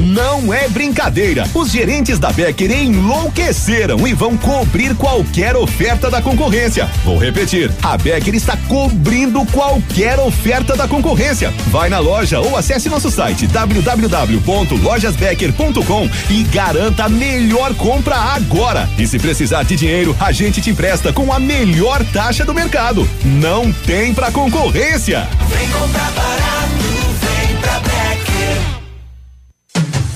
Não é brincadeira. Os gerentes da Becker enlouqueceram e vão cobrir qualquer oferta da concorrência. Vou repetir: a Becker está cobrindo qualquer oferta da concorrência. Vai na loja ou acesse nosso site www.lojasbecker.com e garanta a melhor compra agora. E se precisar de dinheiro, a gente te empresta com a melhor taxa do mercado. Não tem pra concorrência. Vem comprar barato,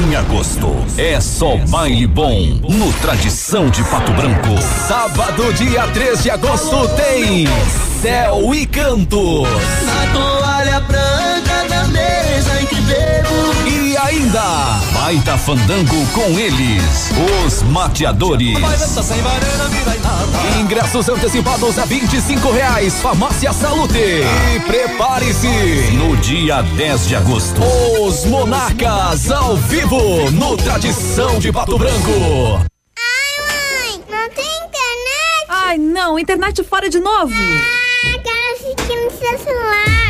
Em agosto, é só baile bom no Tradição de Pato Branco. Sábado, dia 3 de agosto, tem Céu e Cantos. Na toalha branca da mesa em que bebo. E ainda, baita fandango com eles, os mateadores. Ingressos antecipados a 25 reais, Farmácia Salute. E prepare-se, no dia 10 de agosto, os Monarcas ao vivo no Tradição de Pato Branco. Ai, mãe, não tem internet? Ai, não, internet fora de novo. Ah, quero assistir no seu celular.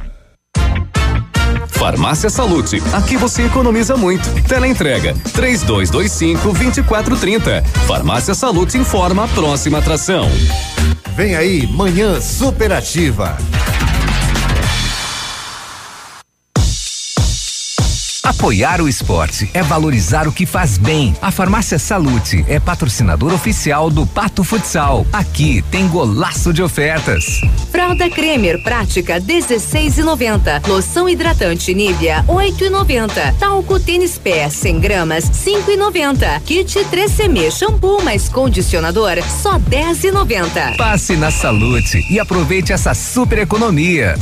Farmácia Salute, aqui você economiza muito. Teleentrega, três dois, dois cinco, vinte quatro, trinta. Farmácia Salute informa a próxima atração. Vem aí, Manhã Superativa. Apoiar o esporte é valorizar o que faz bem. A Farmácia Salute é patrocinador oficial do Pato Futsal. Aqui tem golaço de ofertas. Fralda Cremer Prática 16,90. Loção hidratante Nivea 8,90. Talco Tênis Pé 100 gramas 5,90. Kit 3CM shampoo mais condicionador só 10,90. Passe na Salute e aproveite essa super economia.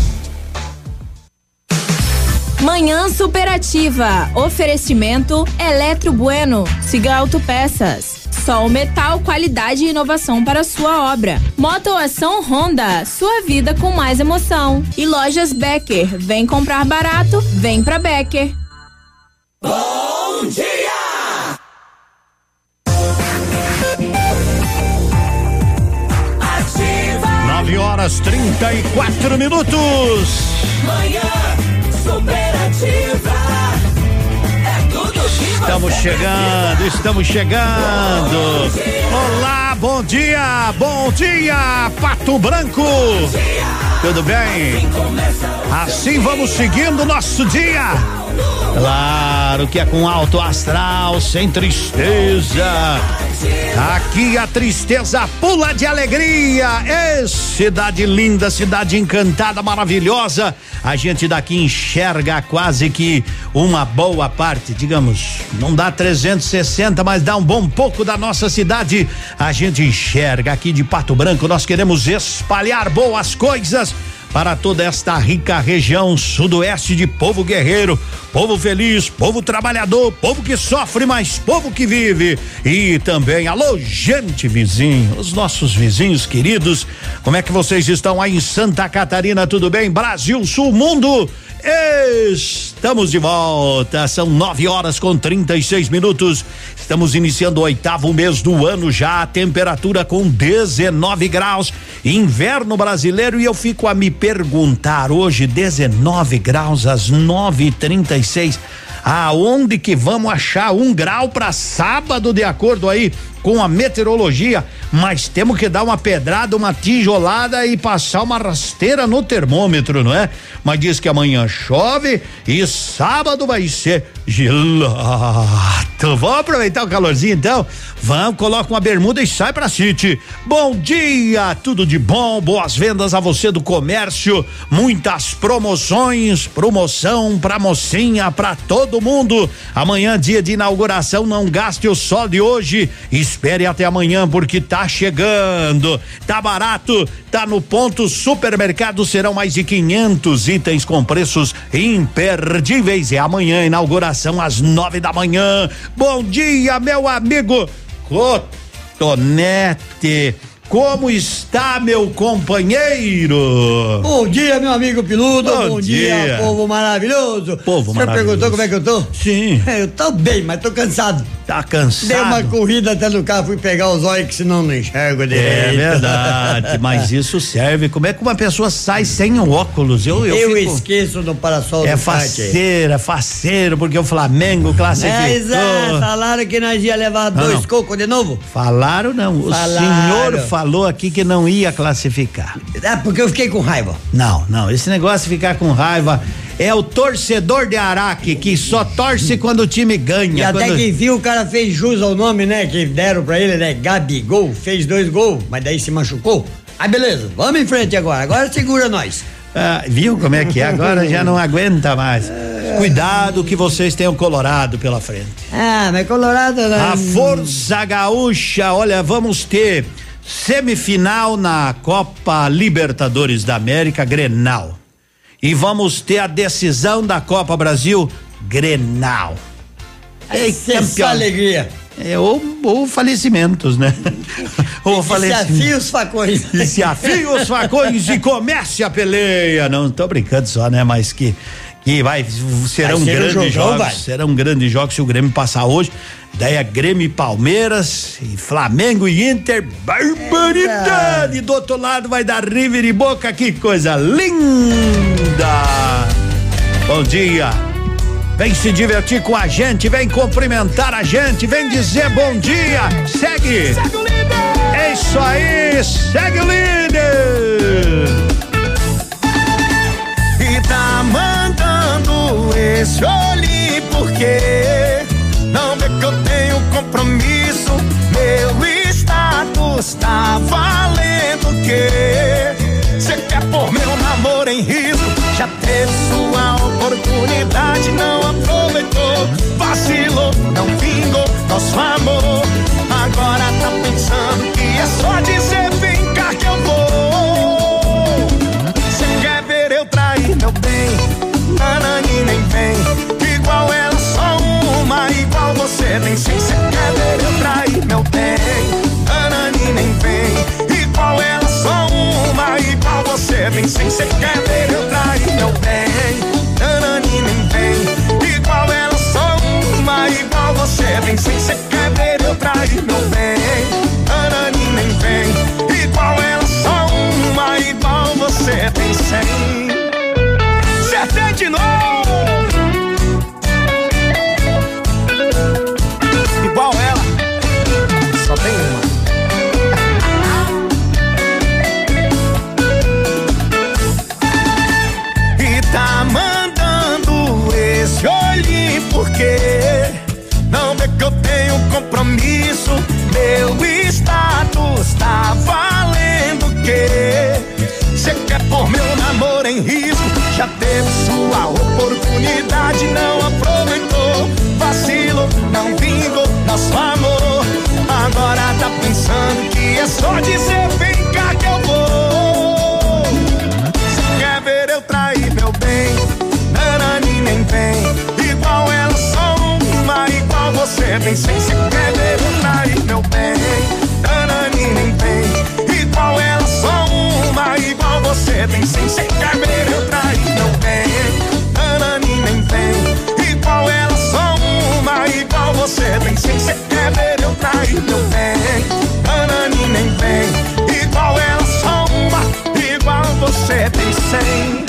Manhã superativa. Oferecimento Eletro Bueno. Siga Autopeças. Sol Metal, qualidade e inovação para sua obra. Motoação Honda, sua vida com mais emoção. E lojas Becker, vem comprar barato, vem pra Becker. Bom dia! Ativa. 9 horas 34 minutos. Manhã superativa. É Estamos chegando, estamos chegando. Olá, bom dia, bom dia, Pato Branco. Tudo bem? Assim vamos seguindo nosso dia. Claro que é com alto astral, sem tristeza. Aqui a tristeza pula de alegria. É cidade linda, cidade encantada, maravilhosa. A gente daqui enxerga quase que uma boa parte, digamos, não dá 360, mas dá um bom pouco da nossa cidade. A gente enxerga aqui de Pato Branco. Nós queremos espalhar boas coisas para toda esta rica região sudoeste de povo guerreiro, povo feliz, povo trabalhador, povo que sofre, mas povo que vive. E também, alô, gente vizinho, os nossos vizinhos queridos, como é que vocês estão aí em Santa Catarina? Tudo bem? Brasil, Sul, Mundo. Estamos de volta, são nove horas com 36 minutos. Estamos iniciando o oitavo mês do ano já, temperatura com 19 graus, inverno brasileiro. E eu fico a me perguntar hoje, 19 graus às 9 e 36 Aonde que vamos achar um grau para sábado, de acordo aí com a meteorologia, mas temos que dar uma pedrada, uma tijolada e passar uma rasteira no termômetro, não é? Mas diz que amanhã chove e sábado vai ser gelado. Vamos aproveitar o calorzinho então? Vamos, coloca uma bermuda e sai pra City. Bom dia, tudo de bom, boas vendas a você do comércio, muitas promoções, promoção pra mocinha, pra todo mundo. Amanhã, dia de inauguração, não gaste o sol de hoje, espere até amanhã porque tá chegando. Tá barato, tá no ponto supermercado, serão mais de 500 itens com preços imperdíveis. É amanhã, inauguração às nove da manhã. Bom dia, meu amigo Cotonete. Como está, meu companheiro? Bom dia, meu amigo Piludo. Bom Bom, dia. dia. povo maravilhoso. Povo Você maravilhoso. perguntou como é que eu tô? Sim. Eu tô bem, mas tô cansado. Tá cansado? Dei uma corrida até no carro, fui pegar os olhos que senão não enxergo direito. É verdade, mas isso serve. Como é que uma pessoa sai sem o óculos? Eu, eu, Eu, fico- esqueço do parasol É do kart aí. faceira, faceiro, porque o Flamengo classificou. É, exato. Falaram que nós ia levar Não, dois cocos de novo? Falaram não. O Falaram. senhor falou aqui que não ia classificar. É, porque eu fiquei com raiva. Não, não. Esse negócio de ficar com raiva é o torcedor de Araque que só torce quando o time ganha. E até quando- que viu, o cara fez jus ao nome, né? Que deram pra ele, né? Gabigol, fez dois gols, mas daí se machucou. Ah, beleza, vamos em frente agora. Agora segura nós. Ah, viu como é que é? Agora já não aguenta mais. Cuidado que vocês tenham Colorado pela frente. Ah, mas Colorado. A Força Gaúcha, olha, vamos ter semifinal na Copa Libertadores da América, Grenal. E vamos ter a decisão da Copa Brasil, Grenal. Essa campeão. alegria. É, ou, ou falecimentos, né? ou falecimentos. Desafia os facões. E se afia os facões e comece a peleia. Não, tô brincando só, né? Mas que que vai serão Vai ser um grandes jogão, jogos, vai. serão grandes jogos se o Grêmio passar hoje. Daí é Grêmio e Palmeiras e Flamengo e Inter, barbaridade. Do outro lado vai dar River e Boca, que coisa linda. Bom dia. Vem se divertir com a gente, vem cumprimentar a gente, vem dizer bom dia. Segue. Segue o líder. É isso aí, segue o líder. Esse olhe porque não vê que eu tenho compromisso. Meu status tá valendo o quê? Cê quer meu namoro em risco? Já teve sua oportunidade, não aproveitou. Vacilou, não vingou nosso amor. Agora tá pensando que é só dizer igual você tem sim. Cê quer ver eu trair meu bem? Nanani nem vem. Igual ela, só uma, igual você tem sim. Cê quer ver eu trair meu bem? Nanani nem vem. Igual ela, só uma, igual você tem sim. Cê quer ver eu trair meu bem? Nanani nem vem. Igual ela, só uma, igual você tem cem. Status tá valendo o quê? Cê quer pôr meu namoro em risco? Já teve sua oportunidade, não aproveitou. Vacilo, não vingou nosso amor. Agora tá pensando que é só dizer vem cá que eu vou. Cê quer ver eu trair meu bem? Nanani nem vem. Igual ela, só uma, igual você tem sem. Cê tem sem. Ver eu trair meu bem? Nanani nem vem. Igual ela, só uma, igual você tem sem. Quer ver eu trair meu bem? Nanani nem vem. Igual ela, só uma, igual você tem cem.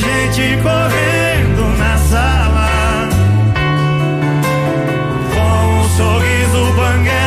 gente correndo na sala. Com um sorriso banguela,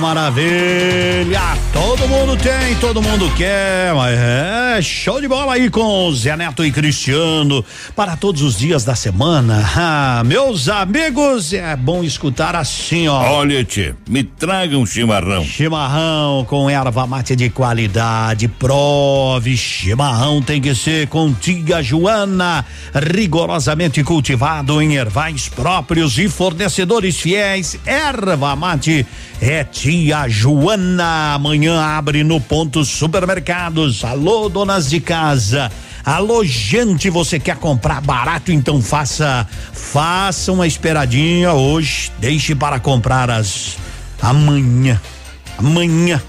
Maravilha, todo mundo tem, todo mundo quer, mas é show de bola aí com Zé Neto e Cristiano para todos os dias da semana. Ah, meus amigos, é bom escutar assim, ó. Olha, tchê, me traga um chimarrão. Chimarrão com erva mate de qualidade, prove. Chimarrão tem que ser com tia Joana, rigorosamente cultivado em ervais próprios e fornecedores fiéis. Erva mate é tia Joana. Amanhã abre no ponto supermercados. Alô, donas de casa. Alô, gente, você quer comprar barato? Então faça, faça uma esperadinha hoje. Deixe para comprar as amanhã. Amanhã,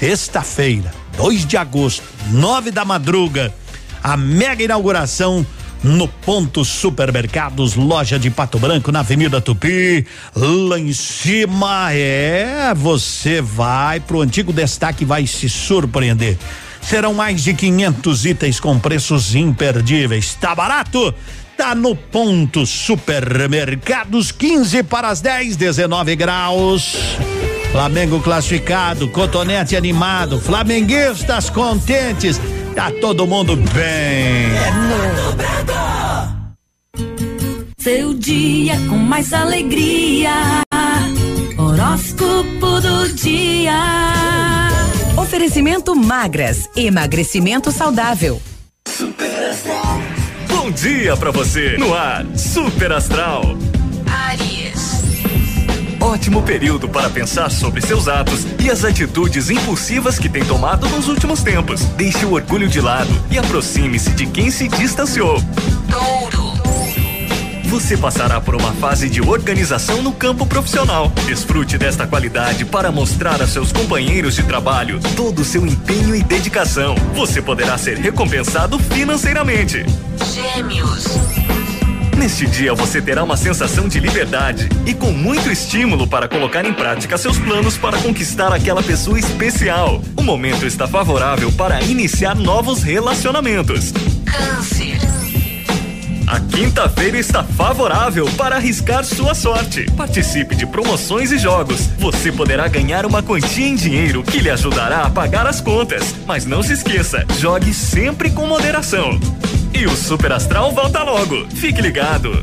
sexta-feira, 2 de agosto, nove da madruga, a mega inauguração no Ponto Supermercados, loja de Pato Branco, na Avenida Tupi, lá em cima. É, você vai pro antigo destaque vai se surpreender. Serão mais de 500 itens com preços imperdíveis. Tá barato? Tá no Ponto Supermercados, 15 para as 10, 19 graus. Flamengo classificado, cotonete animado, flamenguistas contentes, tá todo mundo bem. Seu dia com mais alegria. Horóscopo do dia. Oferecimento magras, emagrecimento saudável. Bom dia pra você no ar, Super Astral. Ótimo período para pensar sobre seus atos e as atitudes impulsivas que tem tomado nos últimos tempos. Deixe o orgulho de lado e aproxime-se de quem se distanciou. Touro. Você passará por uma fase de organização no campo profissional. Desfrute desta qualidade para mostrar a seus companheiros de trabalho todo o seu empenho e dedicação. Você poderá ser recompensado financeiramente. Gêmeos. Neste dia você terá uma sensação de liberdade e com muito estímulo para colocar em prática seus planos para conquistar aquela pessoa especial. O momento está favorável para iniciar novos relacionamentos. Câncer. A quinta-feira está favorável para arriscar sua sorte. Participe de promoções e jogos. Você poderá ganhar uma quantia em dinheiro que lhe ajudará a pagar as contas. Mas não se esqueça, jogue sempre com moderação. E o Super Astral volta logo. Fique ligado.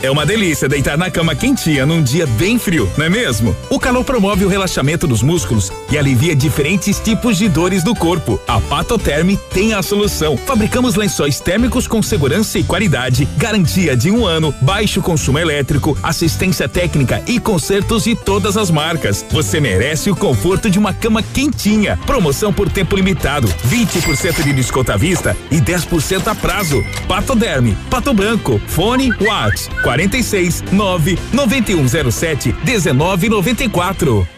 É uma delícia deitar na cama quentinha num dia bem frio, não é mesmo? O calor promove o relaxamento dos músculos e alivia diferentes tipos de dores do corpo. A Patoterme tem a solução. Fabricamos lençóis térmicos com segurança e qualidade, garantia de um ano, baixo consumo elétrico, assistência técnica e consertos de todas as marcas. Você merece o conforto de uma cama quentinha. Promoção por tempo limitado, 20% de desconto à vista e 10% a prazo. Patoderme, Pato Branco, fone Whats 46 9 9107 1994.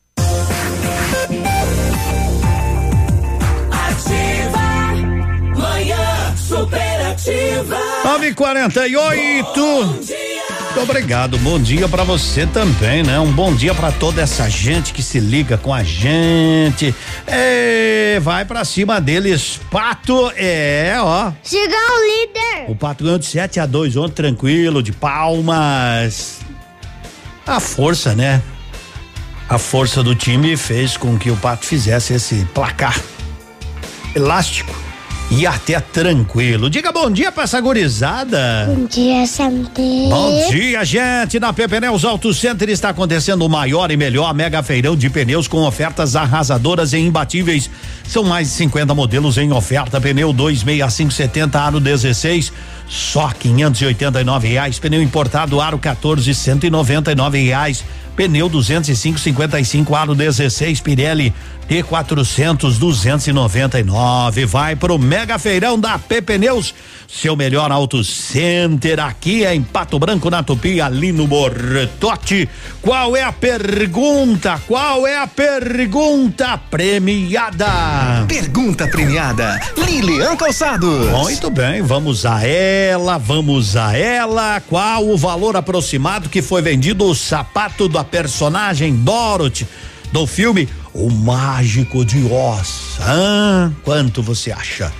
948. Muito obrigado. Bom dia pra você também, né? Um bom dia pra toda essa gente que se liga com a gente. É, vai pra cima deles, Pato. É, ó. Chegou o líder. O Pato ganhou de 7 a 2 ontem, tranquilo, de palmas. A força, né? A força do time fez com que o Pato fizesse esse placar elástico e até tranquilo. Diga bom dia pra essa gurizada. Bom dia, Santé. Bom dia, gente. Na Pepneus Auto Center está acontecendo o maior e melhor mega feirão de pneus com ofertas arrasadoras e imbatíveis. São mais de 50 modelos em oferta. Pneu 26570 aro 16, só 589 reais. Pneu importado aro 14, 199 reais. Pneu 205 55 aro 16 Pirelli T400 299. Vai pro Mega Feirão da P Pneus, seu melhor auto center aqui é em Pato Branco na Tupi, ali no Bortote. Qual é a pergunta? Qual é a pergunta premiada? Pergunta premiada. Lilian Calçados. Muito bem, vamos a ela, vamos a ela. Qual o valor aproximado que foi vendido o sapato da personagem Dorothy do filme O Mágico de Oz? Ah, quanto você acha?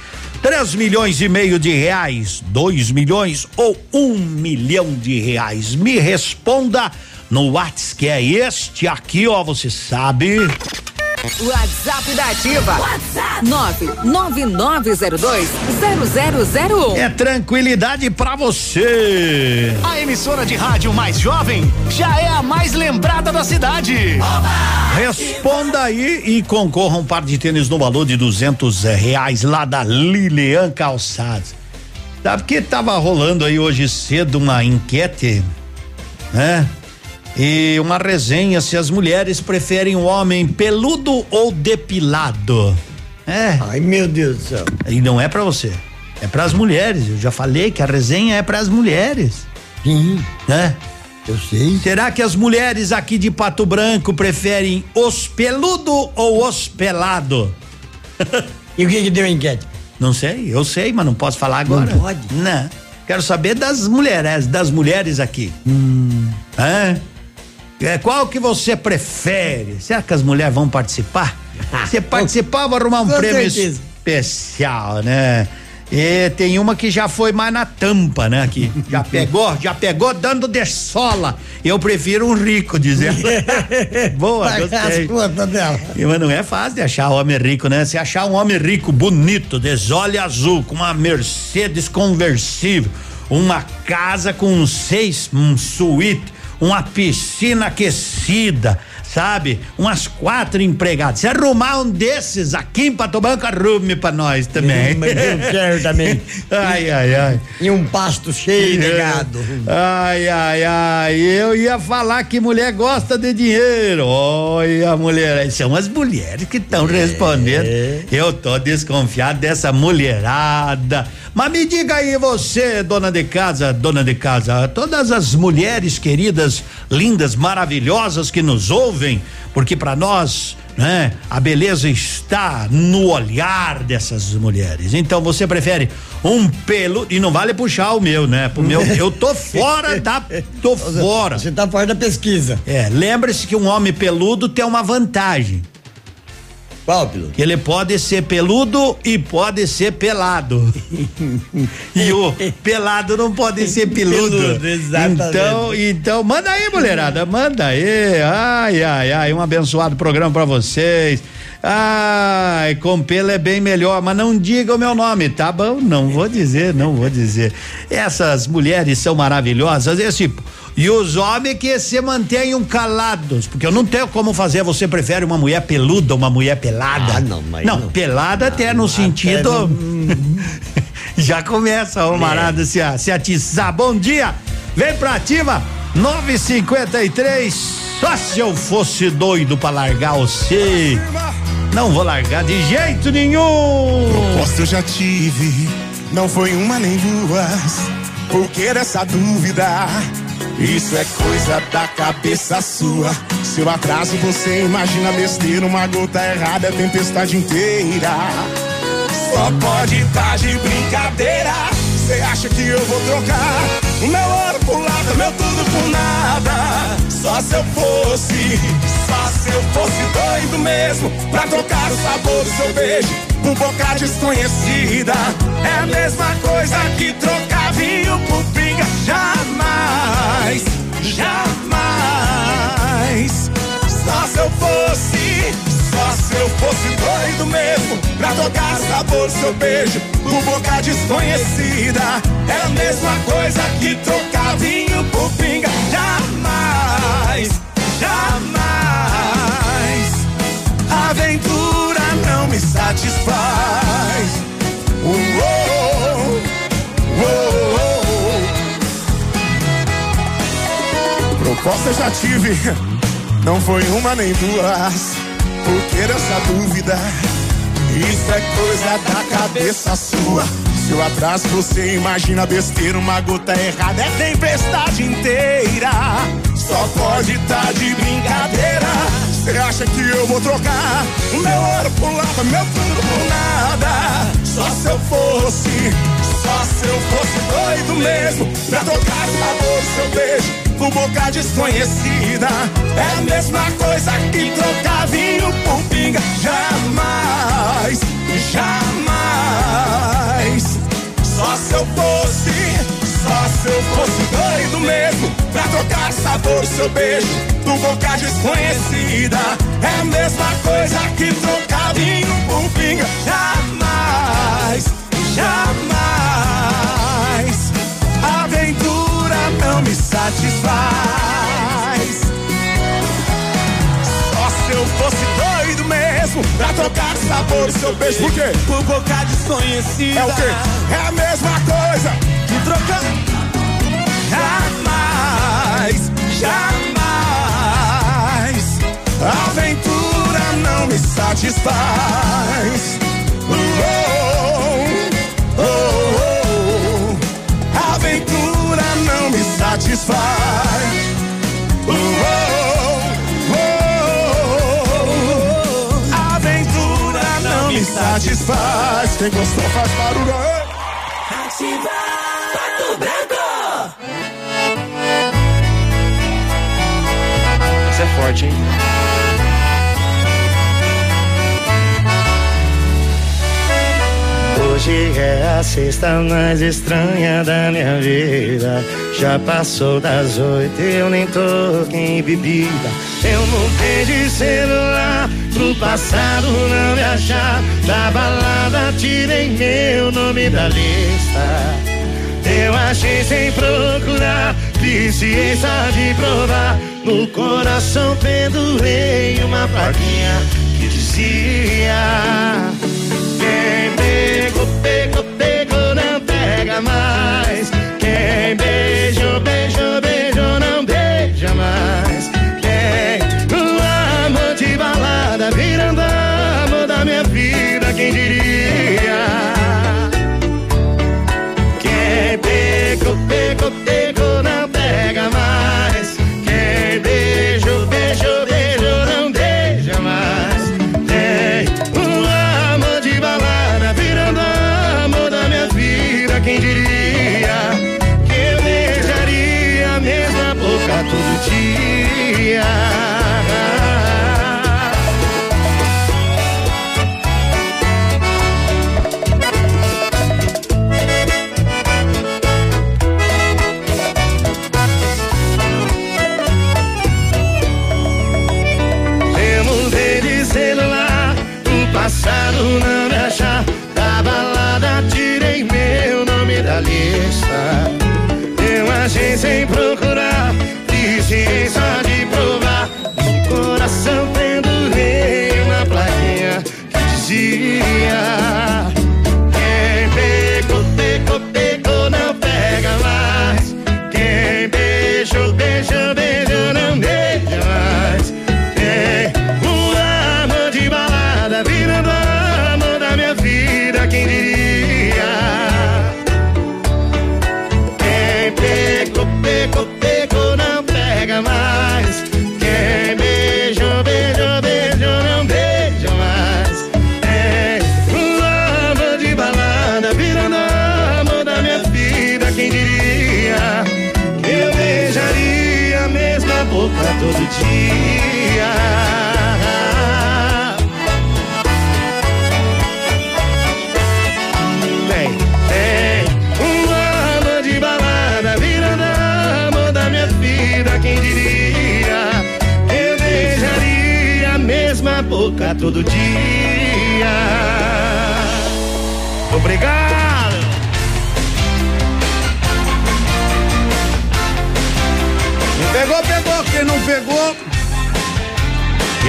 3 milhões e meio de reais, 2 milhões ou um milhão de reais? Me responda no WhatsApp que é este aqui, ó, você sabe. WhatsApp da Ativa. WhatsApp 999020001. É tranquilidade pra você. A emissora de rádio mais jovem já é a mais lembrada da cidade. Responda aí e concorra um par de tênis no valor de duzentos reais lá da Lilian Calçados. Sabe que tava rolando aí hoje cedo uma enquete, né? E uma resenha se as mulheres preferem um homem peludo ou depilado. É. Ai, meu Deus do céu. E não é pra você. É pras mulheres. Eu já falei que a resenha é pras mulheres. Sim. Né? Eu sei. Será que as mulheres aqui de Pato Branco preferem os peludo ou os pelado? E o que que deu a enquete? Não sei, eu sei, mas não posso falar agora. Não pode? Não. Quero saber das mulheres, das mulheres aqui. Hum. Hã? É, qual que você prefere? Será que as mulheres vão participar? Se participar, vou arrumar um Com prêmio certeza. especial, né? E tem uma que já foi mais na tampa, né? Que já pegou, já pegou dando de sola. Eu prefiro um rico, dizendo. Boa, Pagar gostei. as contas dela. Mas não é fácil de achar homem rico, né? Se achar um homem rico, bonito, desole azul, com uma Mercedes conversível, uma casa com seis, um suíte, uma piscina aquecida, sabe? Umas quatro empregadas. Se arrumar um desses aqui em Pato Branco, arrume pra nós também. Mas eu quero também. ai, ai, ai. E um pasto cheio de gado. Ai, ai, ai. Eu ia falar que mulher gosta de dinheiro. Olha, mulher. São as mulheres que estão respondendo. Eu tô desconfiado dessa mulherada. Mas me diga aí, você, dona de casa, dona de casa, todas as mulheres queridas, lindas, maravilhosas que nos ouvem, porque para nós, né, a beleza está no olhar dessas mulheres. Então você prefere um pelo e não vale puxar o meu, né? Pro meu, eu tô fora da, tô fora. Você tá fora da pesquisa. É, lembre-se que um homem peludo tem uma vantagem. Qual? Que ele pode ser peludo e pode ser pelado. e o pelado não pode ser peludo. Peludo, exatamente. Então, então, manda aí, mulherada, manda aí. Ai, ai, ai, um abençoado programa pra vocês. Ai, com pelo é bem melhor, mas não diga o meu nome, tá bom? Não vou dizer, não vou dizer. Essas mulheres são maravilhosas, esse e os homens que se mantenham calados, porque eu não tenho como fazer. Você prefere uma mulher peluda ou uma mulher pelada? Ah, não, mas não, não. pelada até no sentido. no- Já começa o marado se, a- se atiçar. Bom dia, vem pra ativa, 953. Só se eu fosse doido pra largar você. Não vou largar de jeito nenhum. Proposta eu já tive, não foi uma nem duas. Por que dessa dúvida? Isso é coisa da cabeça sua. Se eu atraso, você imagina besteira. Uma gota errada é tempestade inteira. Só pode tá de brincadeira. Você acha que eu vou trocar meu ouro por lado, meu tudo por nada? Só se eu fosse, só se eu fosse doido mesmo pra trocar o sabor do seu beijo por boca desconhecida. É a mesma coisa que trocar vinho por pinga. Jamais, jamais. Só se eu fosse, só se eu fosse doido mesmo pra tocar sabor do seu beijo por boca desconhecida. É a mesma coisa que trocar vinho por pinga. Jamais, jamais. Aventura não me satisfaz. Uou, uou, uou. Proposta eu já tive, não foi uma nem duas. Por que essa dúvida? Isso é coisa da cabeça sua. Se eu atraso, você imagina besteira. Uma gota errada é tempestade inteira. Só pode tá de brincadeira. Você acha que eu vou trocar o meu ouro por lava, meu tudo por nada? Só se eu fosse, só se eu fosse doido mesmo pra tocar o sabor seu beijo por boca desconhecida. É a mesma coisa que trocar vinho por pinga. Jamais, jamais. Só se eu fosse, só se eu fosse doido mesmo pra trocar sabor seu beijo por boca desconhecida. É a mesma coisa que trocar vinho por pinga. Jamais, jamais. Aventura não me satisfaz. Só se eu fosse mesmo pra trocar sabor do seu beijo. Por quê? Por boca desconhecida. É o quê? É a mesma coisa que trocar. Jamais, jamais. Aventura não me satisfaz. Uou, oh, oh, oh. Aventura não me satisfaz. Uou, oh, satisfaz. Quem gostou faz barulho. Ativa Pato Branco. Isso é forte, hein? Hoje é a sexta mais estranha da minha vida. Já passou das oito, eu nem toquei em bebida. Eu mudei de celular pro passado não me achar. Da balada tirei meu nome da lista. Eu achei sem procurar, ciência de provar. No coração pendurei uma plaquinha dizia: Quem pegou, pegou, pegou, não pega mais. Eso todo dia. Obrigado! Pegou, pegou. Quem não pegou.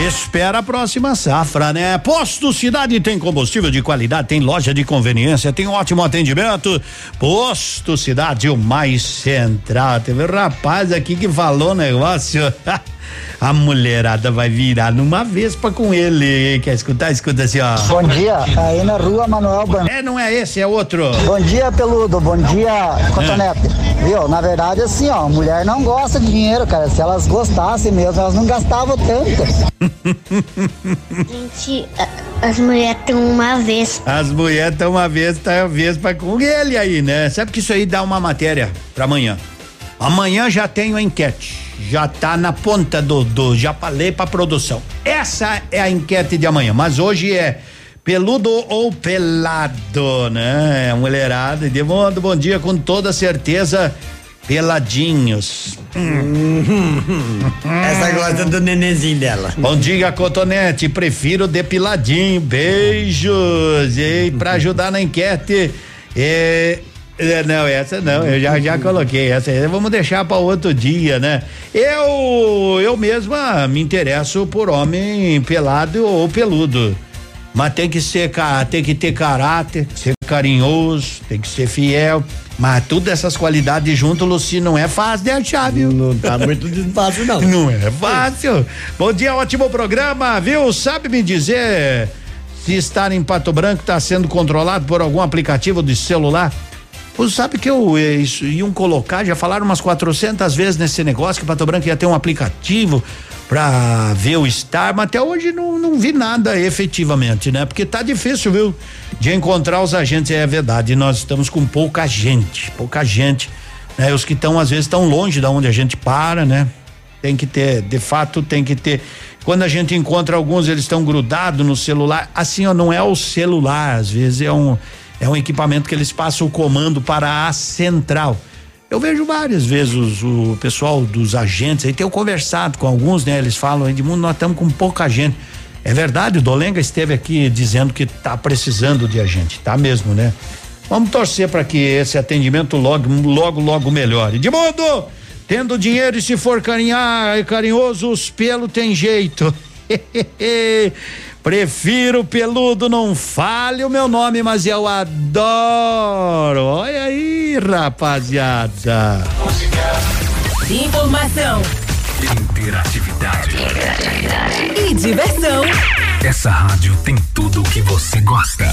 Espera a próxima safra, né? Posto Cidade tem combustível de qualidade, tem loja de conveniência, tem ótimo atendimento. Posto Cidade, o mais central. Teve um rapaz aqui que falou um negócio. A mulherada vai virar numa vespa com ele. Quer escutar? Escuta assim, ó. Bom dia, aí na rua Manuel Ban. É, não é esse, é outro. Bom dia, Peludo. Bom dia, Cotonete. Viu? Na verdade, assim, ó, mulher não gosta de dinheiro, cara. Se elas gostassem mesmo, elas não gastavam tanto. Gente, as mulheres têm uma vez. As mulheres estão uma vez, tá a vespa com ele aí, né? Sabe que isso aí dá uma matéria pra amanhã. Amanhã já tenho a enquete. Já tá na ponta do, do já falei pra produção. Essa é a enquete de amanhã, mas hoje é peludo ou pelado, né? A mulherada de mundo, bom dia com toda certeza peladinhos. Essa gosta do nenenzinho dela. Bom dia, Cotonete. Prefiro depiladinho. Beijos. E pra ajudar na enquete. é, é, não, essa não, eu já, já coloquei essa. aí, Vamos deixar para outro dia, né? Eu, eu mesma me interesso por homem pelado ou peludo. Mas tem que ser, tem que ter caráter, ser carinhoso, tem que ser fiel. Mas tudo essas qualidades junto, Luci, não é fácil de achar, viu? Não tá muito fácil, não. Não é fácil. Bom dia, ótimo programa, viu? Sabe me dizer se estar em Pato Branco está sendo controlado por algum aplicativo de celular? Pô, sabe que eu eh, isso, iam colocar, já falaram umas 400 vezes nesse negócio que Pato Branco ia ter um aplicativo pra ver o Star, mas até hoje não, não vi nada efetivamente, né? Porque tá difícil, viu? De encontrar os agentes, é verdade, nós estamos com pouca gente, pouca gente, né? Os que estão às vezes estão longe da onde a gente para, né? Tem que ter, de fato, tem que ter. Quando a gente encontra alguns, eles estão grudados no celular. Assim, ó, não é o celular, às vezes é um É um equipamento que eles passam o comando para a central. Eu vejo várias vezes o pessoal dos agentes aí, tenho conversado com alguns, né? Eles falam, Edmundo, nós estamos com pouca gente. É verdade, o Dolenga esteve aqui dizendo que tá precisando de agente, tá mesmo, né? Vamos torcer para que esse atendimento logo, logo, logo melhore. Edmundo, tendo dinheiro e se for carinhar, carinhoso, os pelo tem jeito. Prefiro peludo, não fale o meu nome, mas eu adoro. Olha aí, rapaziada. Informação Interatividade. e diversão. Essa rádio tem tudo o que você gosta.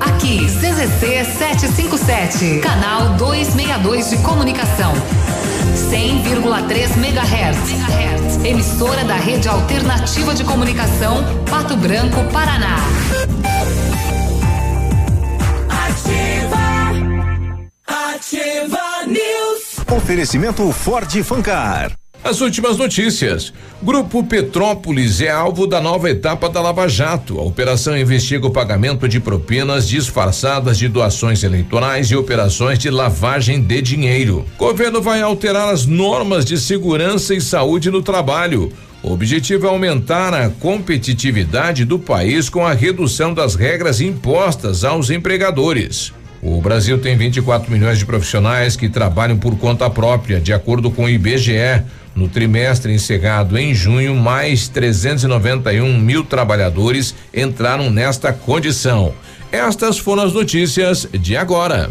Aqui, CZC 757, canal 262 de comunicação. 100,3 MHz. Emissora da Rede Alternativa de Comunicação, Pato Branco, Paraná. Ativa News. Oferecimento Ford Fancar. As últimas notícias. Grupo Petrópolis é alvo da nova etapa da Lava Jato. A operação investiga o pagamento de propinas disfarçadas de doações eleitorais e operações de lavagem de dinheiro. Governo vai alterar as normas de segurança e saúde no trabalho. O objetivo é aumentar a competitividade do país com a redução das regras impostas aos empregadores. O Brasil tem 24 milhões de profissionais que trabalham por conta própria, de acordo com o IBGE. No trimestre encerrado em junho, mais 391 mil trabalhadores entraram nesta condição. Estas foram as notícias de agora.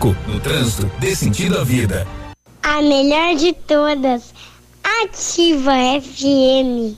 No trânsito, dê sentido à vida. A melhor de todas. Ativa FM.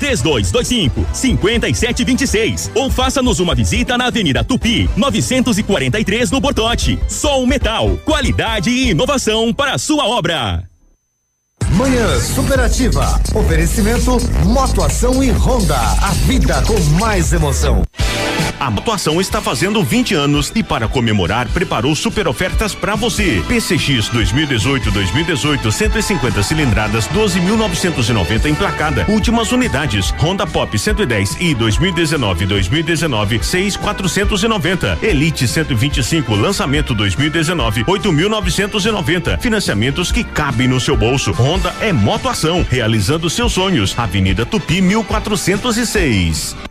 3225 5726 ou faça-nos uma visita na Avenida Tupi, 943 no Bortote. Sol Metal, qualidade e inovação para a sua obra. Manhã Superativa. Oferecimento Motoação e Honda. A vida com mais emoção. A Motoação está fazendo 20 anos e para comemorar preparou super ofertas para você. PCX 2018-2018 150 cilindradas 12.990 emplacada. Últimas unidades. Honda Pop 110 e 2019-2019 6.490. Elite 125 lançamento 2019 8.990. Financiamentos que cabem no seu bolso. Honda é Motoação, realizando seus sonhos. Avenida Tupi 1406.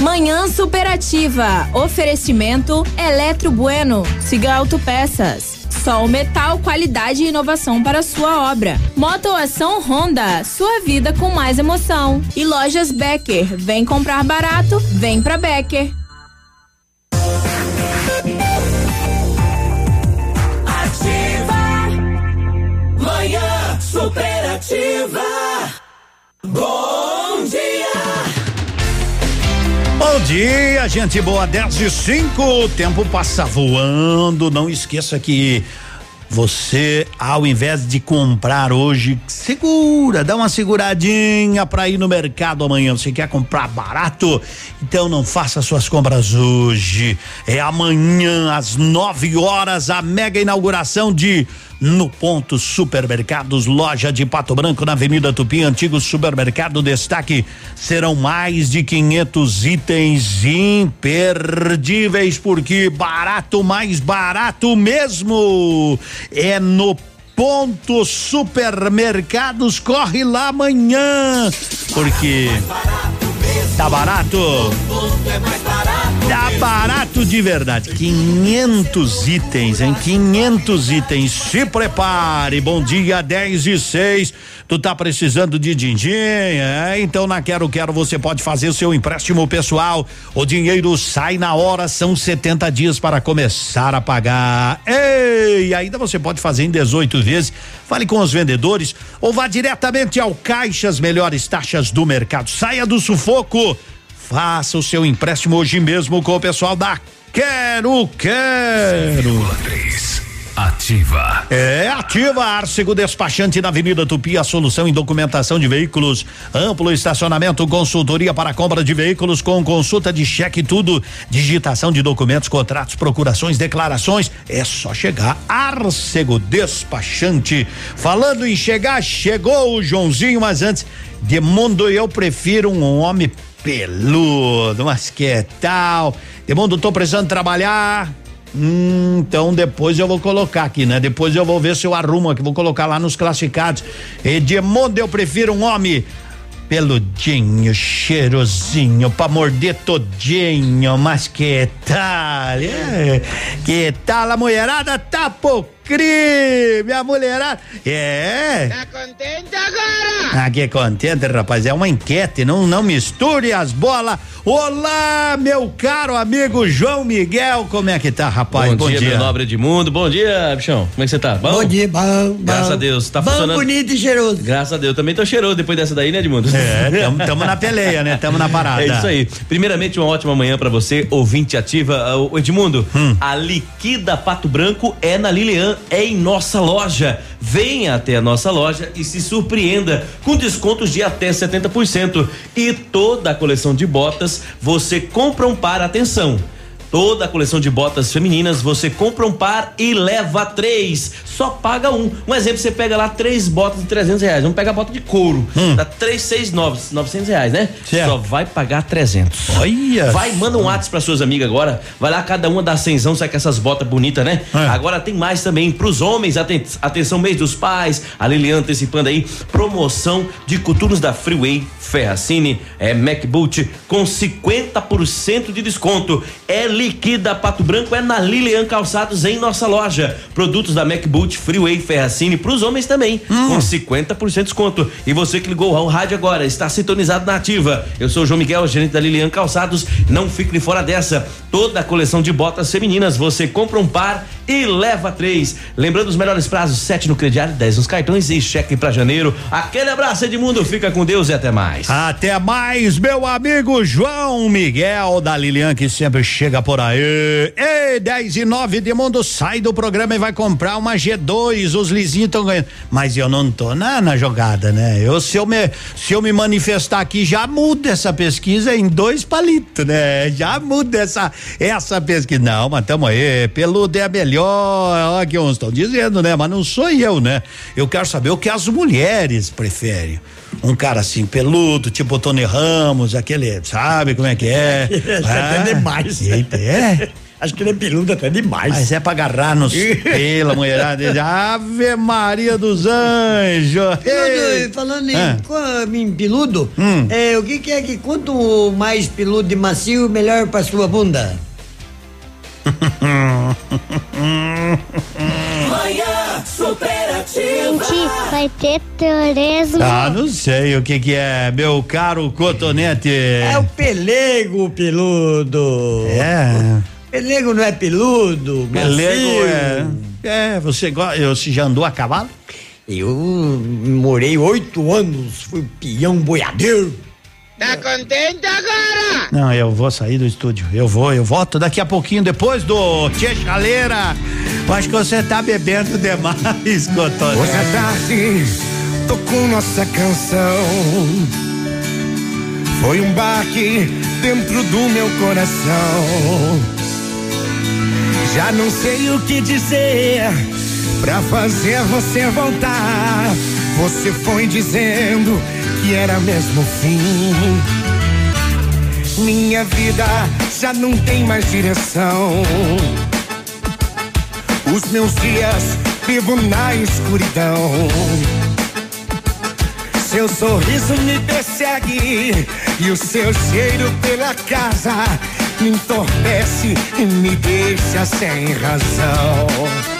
Manhã Superativa. Oferecimento Eletro Bueno. Siga Autopeças. Sol Metal, qualidade e inovação para sua obra. Motoação Honda, sua vida com mais emoção. E lojas Becker, vem comprar barato, vem pra Becker. Ativa. Manhã superativa. Bom Bom dia, gente boa, 10 e 5. O tempo passa voando. Não esqueça que você, ao invés de comprar hoje, segura, dá uma seguradinha para ir no mercado amanhã. Você quer comprar barato? Então não faça suas compras hoje. É amanhã, às 9 horas, a mega inauguração de no ponto Supermercados, loja de Pato Branco na Avenida Tupi, antigo supermercado destaque. Serão mais de 500 itens imperdíveis porque barato, mais barato mesmo. É no ponto supermercados. Corre lá amanhã porque tá barato. Tá barato de verdade. 500 itens, hein? 500 itens. Se prepare. Bom dia, 10 e 6. Tu tá precisando de din-din? É? Então na Quero Quero você pode fazer o seu empréstimo pessoal. O dinheiro sai na hora, são 70 dias para começar a pagar. Ei, ainda você pode fazer em 18 vezes. Fale com os vendedores ou vá diretamente ao caixa as melhores taxas do mercado. Saia do sufoco. Faça o seu empréstimo hoje mesmo com o pessoal da Quero Quero. Ativa. É, ativa Arcego Despachante na Avenida Tupi, a solução em documentação de veículos, amplo estacionamento, consultoria para compra de veículos com consulta de cheque tudo, digitação de documentos, contratos, procurações, declarações, é só chegar Arcego Despachante. Falando em chegar, chegou o Joãozinho, mas antes de mundo eu prefiro um homem peludo, mas que tal? De mundo tô precisando trabalhar, Hum, então depois eu vou colocar aqui, né? Depois eu vou ver se eu arrumo aqui, vou colocar lá nos classificados. Edmundo, eu prefiro um homem peludinho, cheirosinho, pra morder todinho, mas que tal? É, que tal a mulherada tá por crime, a mulherada, é. Tá contente agora? Ah, que contente, rapaz, é uma enquete, não, não misture as bolas. Olá, meu caro amigo João Miguel, como é que tá, rapaz? Bom, dia, meu nobre Edmundo. Bom dia, bichão. Como é que você tá? Bom? Bom dia, bom, Graças bom. a Deus. Tá Bom, funcionando. bonito e cheiroso. Graças a Deus. Também tô cheiroso depois dessa daí, né, Edmundo? É, tamo, tamo na peleia, né? Tamo na parada. É isso aí. Primeiramente, uma ótima manhã pra você, ouvinte ativa. Ah, ô, Edmundo, Hum. a liquida Pato Branco é na Lilian, é em nossa loja. Venha até a nossa loja e se surpreenda com descontos de até 70%. E toda a coleção de botas você compra um par, atenção. Toda a coleção de botas femininas, você compra um par e leva três. Só paga um. Um exemplo, você pega lá três botas de 300 reais. Vamos pegar a bota de couro. Dá três, seis, nove, 900 reais, né? Só vai pagar 300. Olha. Vai, manda um WhatsApp para suas amigas agora. Vai lá, cada uma dá cenzão, sai com essas botas bonitas, né? Agora tem mais também pros homens. aten- atenção, mês dos pais. A Lilian antecipando aí. Promoção de coturnos da Freeway, Ferracini, é MacBoot com 50% de desconto. É liquida Pato Branco, é na Lilian Calçados em nossa loja. Produtos da MacBoot, Freeway, Ferracini pros homens também, com 50% de desconto. E você que ligou ao rádio agora, está sintonizado na ativa. Eu sou o João Miguel, gerente da Lilian Calçados. Não fique de fora dessa. Toda a coleção de botas femininas, você compra um par e leva três. Lembrando os melhores prazos: 7 no crediário, 10 nos cartões e cheque pra janeiro. Aquele abraço, Edmundo. Fica com Deus e até mais. Até mais, meu amigo João Miguel da Lilian, que sempre chega por aí. Ei, 10 e 9 de mundo, sai do programa e vai comprar uma G2. Os lisinhos estão ganhando. Mas eu não tô na, na jogada, né? Eu, se, eu me, se eu me manifestar aqui, já muda essa pesquisa em dois palitos, né? Já muda essa, essa pesquisa. Não, mas tamo aí. Peludo é melhor. Ó, que uns estão dizendo, né? Mas não sou eu, né? Eu quero saber o que as mulheres preferem. Um cara assim, peludo, tipo Tony Ramos, aquele, sabe como é que é? Isso é até demais. Eita, é? Acho que ele é peludo até demais. Mas é pra agarrar nos pela mulherada. Ave Maria dos Anjos. Peludo, falando em, Ah. em peludo, Hum. é, o que, que é que quanto mais peludo e macio, melhor pra sua bunda? Manhã superativa. Gente, vai ter turismo. Ah, não sei o que que é, meu caro cotonete. É o pelego peludo. É. Pelego não é peludo, Pelego é. É, você gosta. Você já andou a cavalo? Eu morei oito anos, fui peão boiadeiro. Tá contente agora? Não, eu vou sair do estúdio. Eu vou, eu volto daqui a pouquinho, depois do Tia Chaleira. Eu acho que você tá bebendo demais, Cotonete. Hoje à tarde tocou nossa canção. Foi um baque dentro do meu coração. Já não sei o que dizer, pra fazer você voltar. Você foi dizendo que era mesmo o fim. Minha vida já não tem mais direção. Os meus dias vivo na escuridão. Seu sorriso me persegue e o seu cheiro pela casa me entorpece e me deixa sem razão.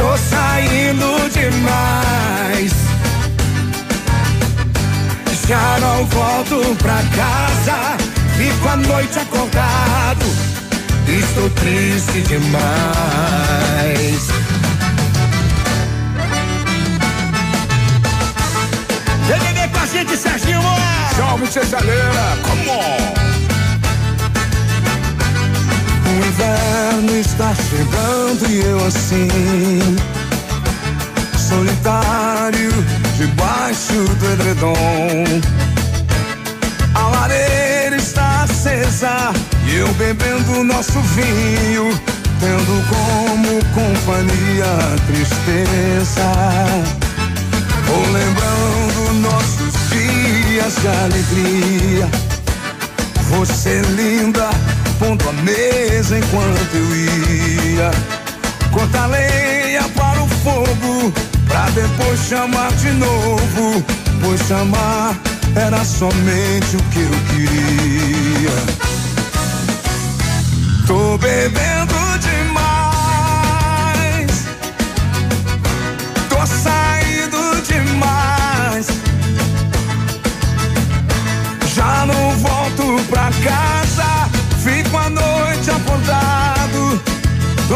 Tô saindo demais. Já não volto pra casa. Fico a noite acordado. Estou triste demais. Vem beber com a gente, Serginho. Salve, Cesaleira. Come on. Inverno está chegando e eu assim Solitário debaixo do edredom. A lareira está acesa e eu bebendo nosso vinho Tendo como companhia a tristeza. Vou lembrando nossos dias de alegria você linda, pondo a mesa enquanto eu ia. Cortar lenha para o fogo, pra depois chamar de novo. Pois chamar era somente o que eu queria. Tô bebendo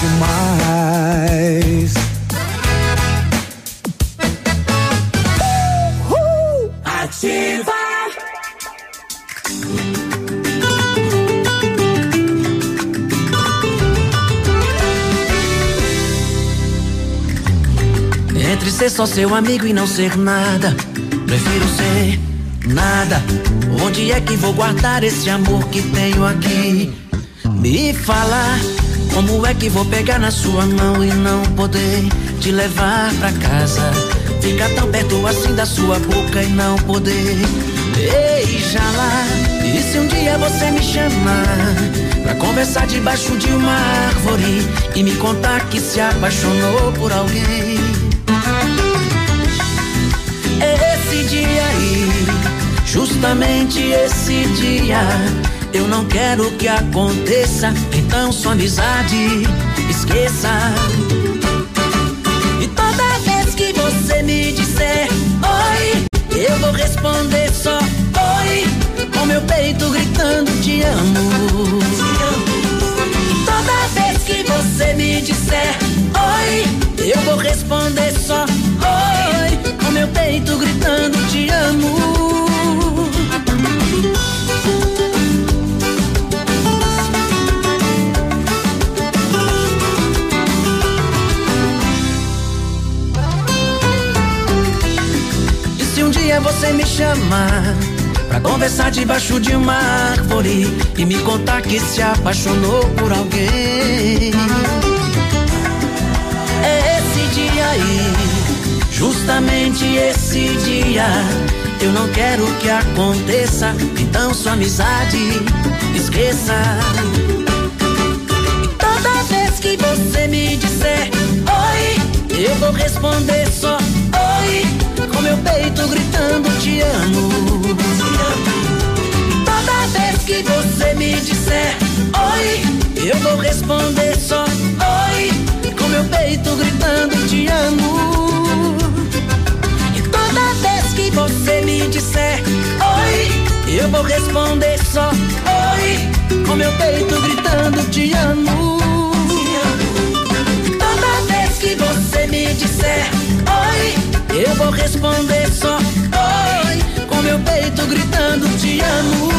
Demais. Ativa. Entre ser só seu amigo e não ser nada, prefiro ser nada. Onde é que vou guardar esse amor que tenho aqui? Me fala, como é que vou pegar na sua mão e não poder te levar pra casa? Ficar tão perto assim da sua boca e não poder beijá-la. E se um dia você me chamar pra conversar debaixo de uma árvore e me contar que se apaixonou por alguém? Esse dia aí, justamente esse dia, eu não quero que aconteça. Então sua amizade, esqueça. E toda vez que você me disser oi, eu vou responder só oi, com meu peito gritando te amo. E toda vez que você me disser oi, eu vou responder só oi, com meu peito gritando te amo. Dia você me chamar pra conversar debaixo de uma árvore e me contar que se apaixonou por alguém? É esse dia aí, justamente esse dia. Eu não quero que aconteça, então sua amizade esqueça. E toda vez que você me disser oi, eu vou responder só com meu peito gritando te amo. E toda vez que você me disser oi, eu vou responder só oi, com meu peito gritando te amo. E toda vez que você me disser oi, eu vou responder só oi, com meu peito gritando te amo. E toda vez que você me disser vou responder só oi, com meu peito gritando te amo.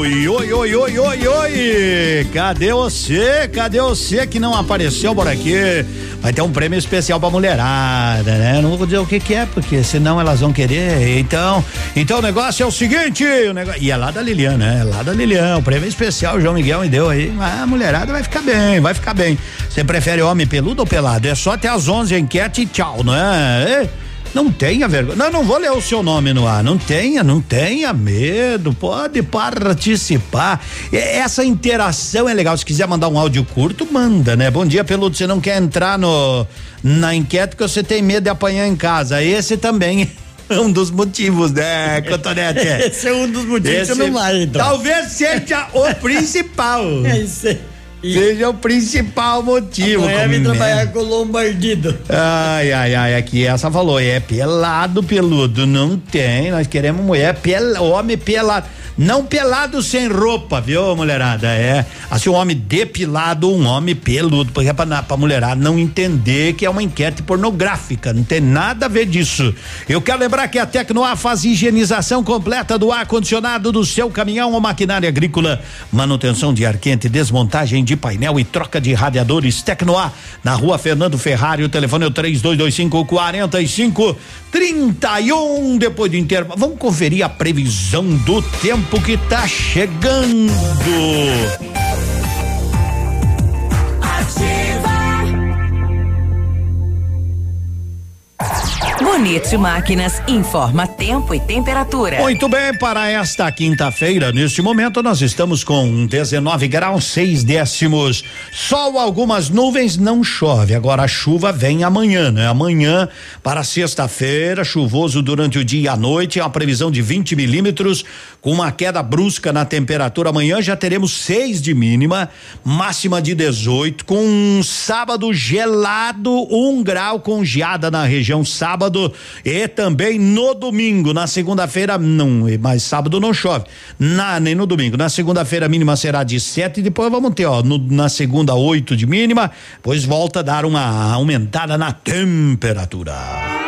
Oi, oi, oi, oi, oi, oi! Cadê você? Cadê você que não apareceu por aqui? Vai ter um prêmio especial pra mulherada, né? Não vou dizer o que que é, porque senão elas vão querer. Então, então o negócio é o seguinte, o negócio, e é lá da Lilian, né? É lá da Lilian, o prêmio especial o João Miguel me deu aí. A mulherada vai ficar bem, vai ficar bem. Você prefere homem peludo ou pelado? É só até às 11 a enquete e tchau, não é? É. Não tenha vergonha. Não, não vou ler o seu nome no ar. Não tenha, não tenha medo. Pode participar. E Essa interação é legal. Se quiser mandar um áudio curto, manda, né? Bom dia, Peludo. Você não quer entrar no na enquete porque você tem medo de apanhar em casa. Esse também é um dos motivos, né, Cotonete? Esse é um dos motivos que você não vai, então. Talvez seja o principal. É isso aí. Seja o principal motivo. Amanhã como trabalhar com o lombardido. Ai, ai, ai, aqui essa falou, é pelado peludo, não tem, nós queremos mulher pel, homem pelado, não pelado sem roupa, viu, mulherada, é, assim, um homem depilado, um homem peludo, porque é pra, na- pra mulherada não entender que é uma enquete pornográfica, não tem nada a ver disso. Eu quero lembrar que a Tecnoar faz higienização completa do ar-condicionado do seu caminhão ou maquinária agrícola, manutenção de ar quente, desmontagem de painel e troca de radiadores Tecnoar na rua Fernando Ferrari. O telefone é o 3225 45 31. Depois do intervalo, vamos conferir a previsão do tempo que tá chegando. Bonito Máquinas informa tempo e temperatura. Muito bem, para esta quinta-feira, neste momento, nós estamos com 19 graus, 6 décimos. Sol, algumas nuvens, não chove. Agora a chuva vem amanhã, né? Amanhã para sexta-feira, chuvoso durante o dia e a noite, a previsão de 20 milímetros, com uma queda brusca na temperatura. Amanhã já teremos 6 de mínima, máxima de 18, com um sábado gelado, um grau com geada na região sábado e também no domingo. Na segunda-feira, não, mas sábado não chove. Na, nem no domingo. Na segunda-feira, a mínima será de 7 e depois vamos ter, ó, no- na segunda, 8 de mínima, pois volta a dar uma aumentada na temperatura.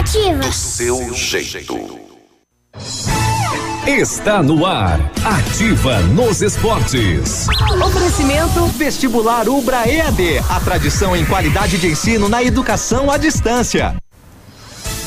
Ativa. Do seu jeito. Está no ar. Ativa nos esportes. Oferecimento Vestibular Ubra EAD. A tradição em qualidade de ensino na educação à distância.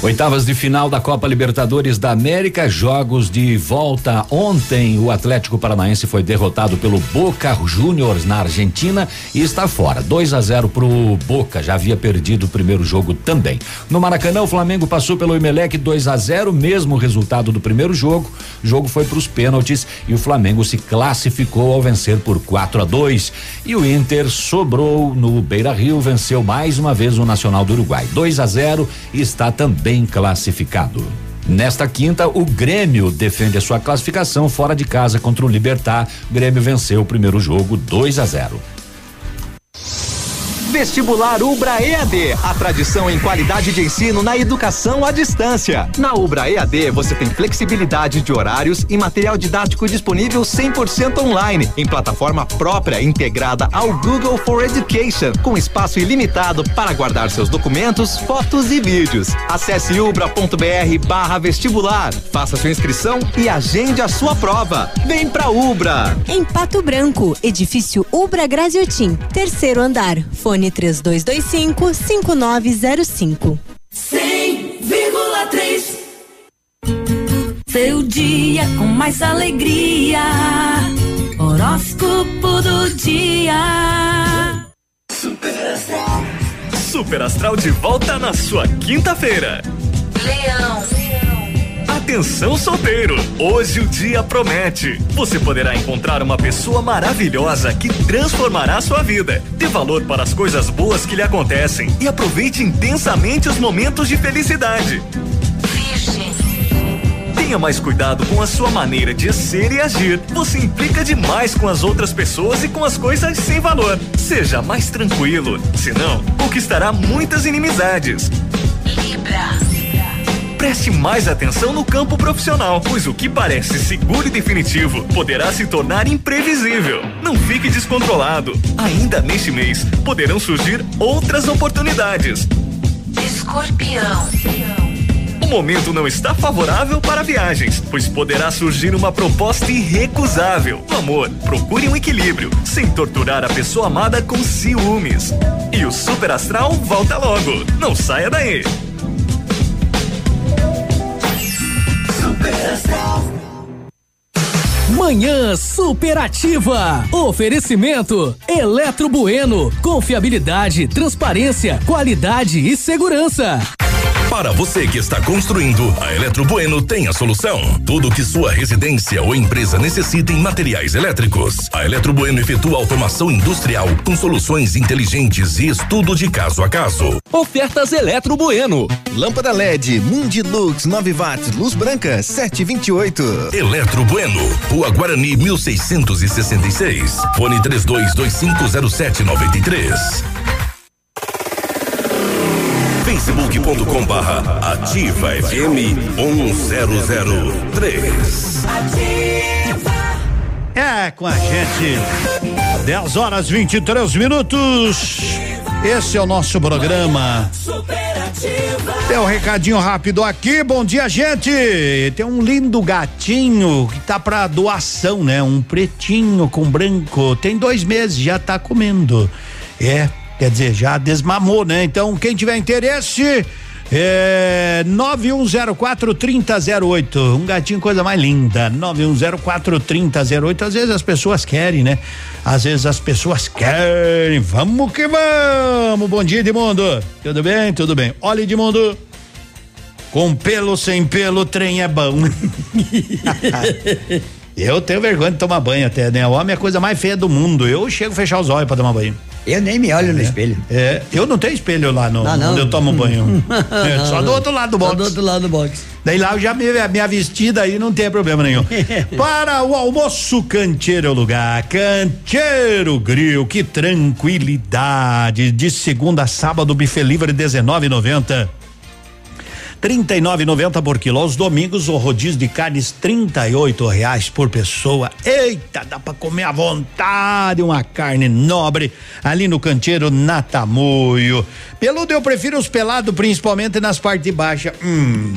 Oitavas de final da Copa Libertadores da América, jogos de volta ontem. O Atlético Paranaense foi derrotado pelo Boca Juniors na Argentina e está fora. 2 a 0 pro Boca, já havia perdido o primeiro jogo também. No Maracanã, o Flamengo passou pelo Emelec 2 a 0, mesmo resultado do primeiro jogo. O jogo foi para os pênaltis e o Flamengo se classificou ao vencer por 4 a 2. E o Inter sobrou no Beira-Rio, venceu mais uma vez o Nacional do Uruguai. 2 a 0 e está também classificado. Nesta quinta, o Grêmio defende a sua classificação fora de casa contra o Libertar. Grêmio venceu o primeiro jogo 2 a 0. Vestibular Ubra EAD, a tradição em qualidade de ensino na educação à distância. Na Ubra EAD você tem flexibilidade de horários e material didático disponível 100% online, em plataforma própria integrada ao Google for Education, com espaço ilimitado para guardar seus documentos, fotos e vídeos. Acesse ubra.br barra vestibular, faça sua inscrição e agende a sua prova. Vem pra Ubra! Em Pato Branco, edifício Ubra Graziotin, terceiro andar, fone 3225 5905. 100,3 Seu dia com mais alegria. Horóscopo do dia. Super Astral de volta na sua quinta-feira. Leão. Atenção solteiro! Hoje o dia promete. Você poderá encontrar uma pessoa maravilhosa que transformará sua vida. Dê valor para as coisas boas que lhe acontecem e aproveite intensamente os momentos de felicidade. Tenha mais cuidado com a sua maneira de ser e agir. Você implica demais com as outras pessoas e com as coisas sem valor. Seja mais tranquilo, senão conquistará muitas inimizades. Preste mais atenção no campo profissional, pois o que parece seguro e definitivo poderá se tornar imprevisível. Não fique descontrolado. Ainda neste mês poderão surgir outras oportunidades. Escorpião. O momento não está favorável para viagens, pois poderá surgir uma proposta irrecusável. No amor, procure um equilíbrio, sem torturar a pessoa amada com ciúmes. E o Super Astral volta logo. Não saia daí. Manhã superativa. Oferecimento Eletro Bueno. Confiabilidade, transparência, qualidade e segurança. Para você que está construindo, a Eletro Bueno tem a solução. Tudo que sua residência ou empresa necessita em materiais elétricos. A Eletro Bueno efetua automação industrial com soluções inteligentes e estudo de caso a caso. Ofertas Eletro Bueno. Lâmpada LED Mundilux 9 watts, luz branca 728. Eletro Bueno, Rua Guarani 1666. Fone 32250793. facebook.com barra ativa FM 1003. É com a gente. 10 horas 23 minutos. Esse é o nosso programa. Tem um recadinho rápido aqui. Bom dia, gente. Tem um lindo gatinho que tá pra doação, né? Um pretinho com branco. Tem dois meses, já tá comendo. É, quer dizer, já desmamou, né? Então, quem tiver interesse. É 9104 3008. Um gatinho, coisa mais linda. 9104 3008. Às vezes as pessoas querem, né? Às vezes as pessoas querem. Vamos que vamos. Bom dia, Edmundo. Tudo bem? Tudo bem. Olha, Edmundo. Com pelo, sem pelo, trem é bom. Eu tenho vergonha de tomar banho até, né? O homem é a coisa mais feia do mundo. Eu chego a fechar os olhos pra tomar banho. Eu nem me olho no É. espelho. É, eu não tenho espelho lá no, Ah, não? onde eu tomo banho. É, só do outro lado do box. Só do outro lado do box. Daí lá eu já me, minha vestida aí não tem problema nenhum. Para o almoço Canteiro é o lugar. Canteiro Grill, que tranquilidade. De segunda a sábado, buffet livre 19,90. 39,90 por quilo. Aos domingos, o rodízio de carnes, 38 reais por pessoa. Eita, dá pra comer à vontade uma carne nobre ali no canteiro Natamoio. Peludo, eu prefiro os pelados, principalmente nas partes baixas. Hum.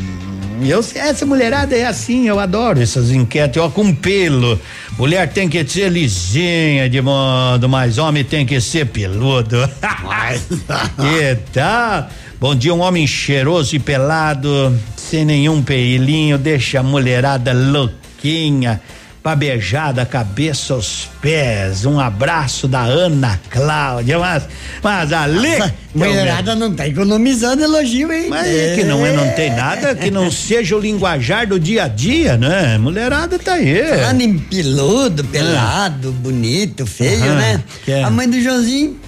Eu, essa mulherada é assim, eu adoro essas enquetes, ó, com pelo. Mulher tem que ser lisinha de modo, mas homem tem que ser peludo. que tal? Bom dia, um homem cheiroso e pelado, sem nenhum pelinho, deixa a mulherada louquinha, pra beijar da cabeça aos pés. Um abraço da Ana Cláudia, mas, mas ali. Mulherada não tá economizando elogio, hein? Mas é que não, é, não tem nada que não seja o linguajar do dia a dia, né? Mulherada tá aí. Falando em peludo, pelado, bonito, feio, Aham, né? é? A mãe do Joãozinho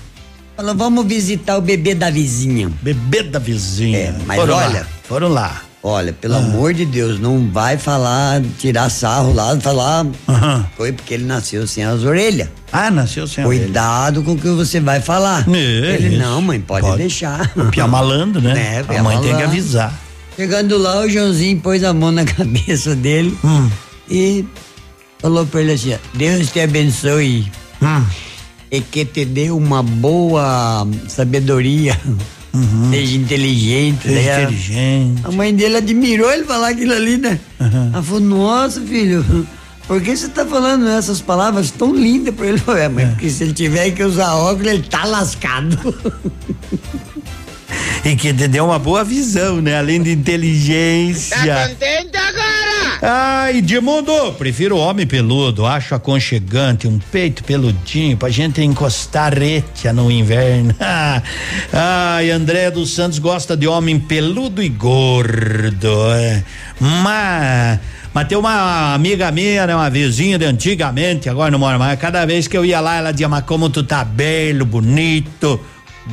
falou: vamos visitar o bebê da vizinha. Bebê da vizinha. É, mas Foram olha, lá, foram lá. Olha, pelo amor de Deus, não vai falar, tirar sarro lá, falar. Foi porque ele nasceu sem as orelhas. Ah, nasceu sem Cuidado com o que você vai falar. É, ele, isso. não, mãe, pode, Pode. deixar. O Pia malandro, né? É, A mãe tem que avisar. Chegando lá, o Joãozinho pôs a mão na cabeça dele Hum. e falou pra ele assim: Deus te abençoe. Hum. E que te dê uma boa sabedoria. Seja inteligente. Seja a- inteligente. A mãe dele admirou ele falar aquilo ali, né? Ela falou, nossa, filho, por que você tá falando essas palavras tão lindas pra ele? É, mãe, porque se ele tiver que usar óculos, ele tá lascado. E que te deu uma boa visão, né? Além de inteligência. Tá contente Ai, Edmundo, prefiro homem peludo. Acho aconchegante, um peito peludinho pra gente encostar retia no inverno. Ai, André dos Santos gosta de homem peludo e gordo. É. Mas. Mas tem uma amiga minha, né? Uma vizinha de antigamente, agora não mora mais. Cada vez que eu ia lá, ela dizia, mas como tu tá belo, bonito,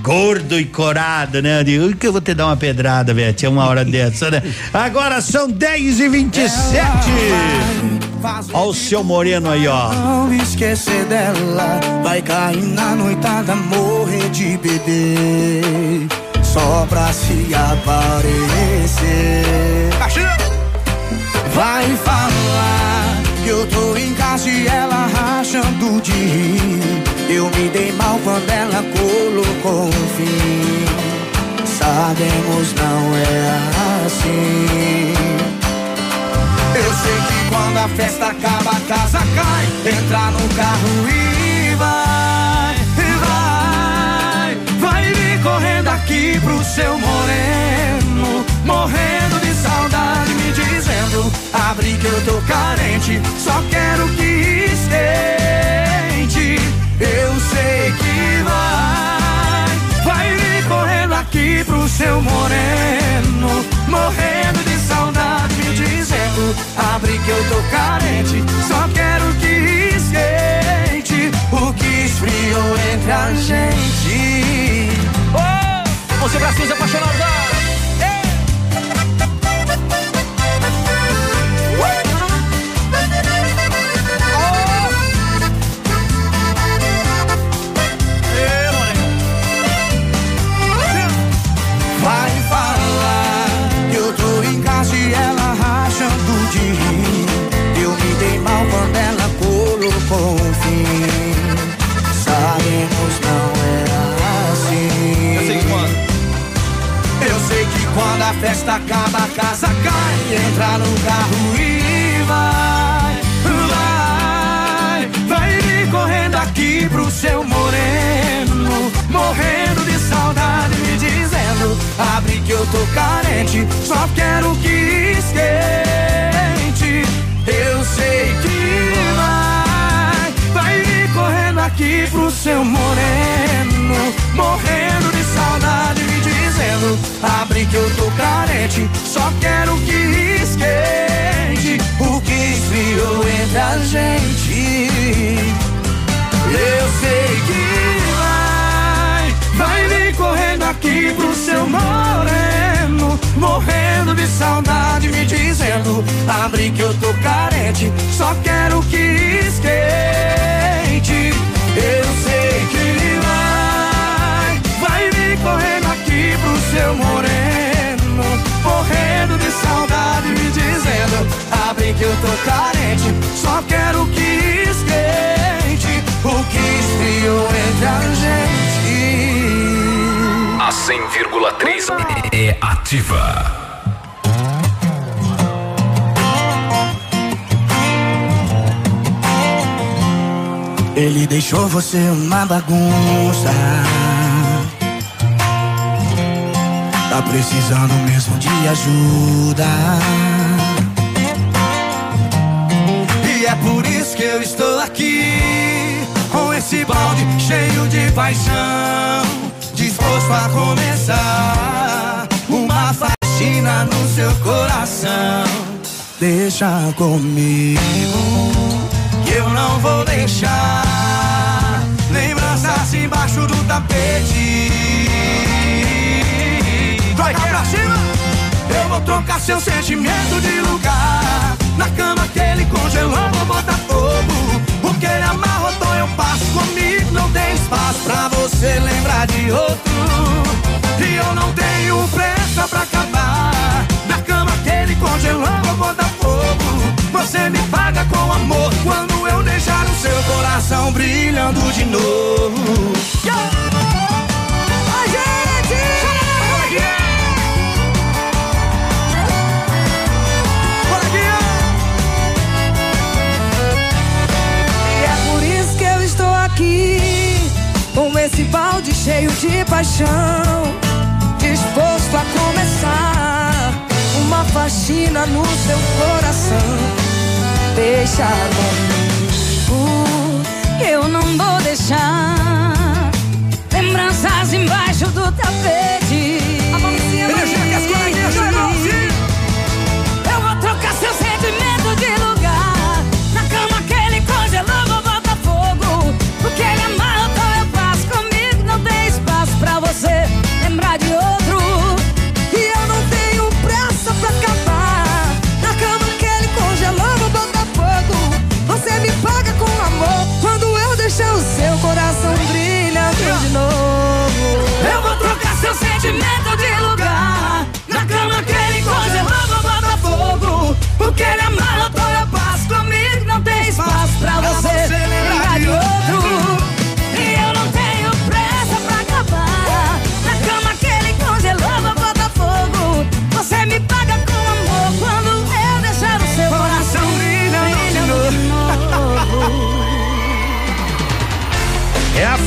gordo e corado, né? Eu digo, "Ui, que eu vou te dar uma pedrada, velho. Tinha uma hora dessa, né? Agora são 10 e 27 Ó o seu moreno aí, ó. Não esquecer dela, vai cair na noitada, morrer de beber, só pra se aparecer. Vai falar que eu tô em casa e ela rachando de rir. Eu me dei mal quando ela um fim. Sabemos não é assim. Eu sei que quando a festa acaba, a casa cai. Entra no carro e vai, e vai. Vai vir correndo aqui pro seu moreno. Morrendo de saudade, me dizendo: Abre que eu tô carente. Só quero que esquente. Eu sei que vai. Correndo aqui pro seu moreno. Morrendo de saudade, me dizendo: Abre que eu tô carente. Só quero que esquente. O que esfriou entre a gente. Oh! Você bracinhos apaixonados. Festa acaba, a casa cai. Entra no carro e vai, vai, vai vir correndo aqui pro seu moreno, morrendo de saudade, me dizendo: abre que eu tô carente, só quero que esquente. Eu sei que vai, vai vir correndo aqui pro seu moreno, morrendo de abre que eu tô carente, só quero que esquente. O que esfriou entre a gente. Eu sei que vai, vai vir correndo aqui pro seu moreno, morrendo de saudade, me dizendo: abre que eu tô carente, só quero que esquente. Eu sei que vai, vai vir correndo pro seu moreno, morrendo de saudade, me dizendo: abre que eu tô carente, só quero que esquente. O que esfriou entre a gente. A 100,3 é ativa. Ele deixou você uma bagunça. Tá precisando mesmo de ajuda. E é por isso que eu estou aqui. Com esse balde cheio de paixão. Disposto a começar uma faxina no seu coração. Deixa comigo que eu não vou deixar lembranças embaixo do tapete. Vai cá pra cima! Eu vou trocar seu sentimento de lugar. Na cama que ele congelou, vou botar fogo. Porque ele amarrotou, eu passo comigo. Não tem espaço pra você lembrar de outro. E eu não tenho pressa pra acabar. Na cama que ele congelou, vou botar fogo. Você me paga com amor quando eu deixar o seu coração brilhando de novo. Oi, cheio de paixão, disposto a começar uma faxina no seu coração. Deixa comigo, eu não vou deixar lembranças embaixo do tapete.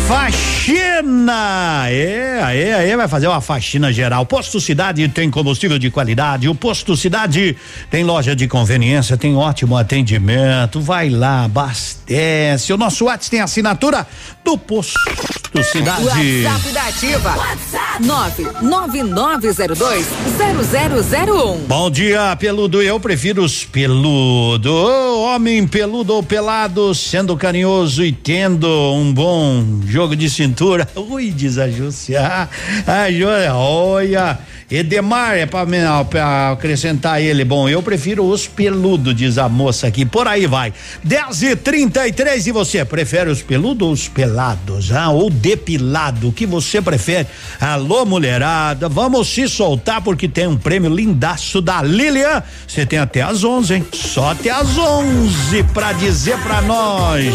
Faxina! É, é, é, vai fazer uma faxina geral. Posto Cidade tem combustível de qualidade. O Posto Cidade tem loja de conveniência, tem ótimo atendimento. Vai lá, abastece. O nosso WhatsApp tem assinatura do Posto Cidade. WhatsApp da Ativa. WhatsApp 999020001. Bom dia, peludo. Eu prefiro os peludo. Homem peludo ou pelado, sendo carinhoso e tendo um bom jogo de cintura. Ui, diz a Júcia. A Júcia, olha. Edemar, é pra acrescentar ele. Bom, eu prefiro os peludo, diz a moça aqui. Por aí vai. 10 e 33 e você prefere os peludos ou os pelados? Ah, ou depilado? O que você prefere? Alô, mulherada, vamos se soltar porque tem um prêmio lindaço da Lilian. Você tem até às 11, hein? Só até às 11 pra dizer pra nós.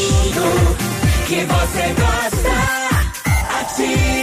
Que você gosta. Ativa.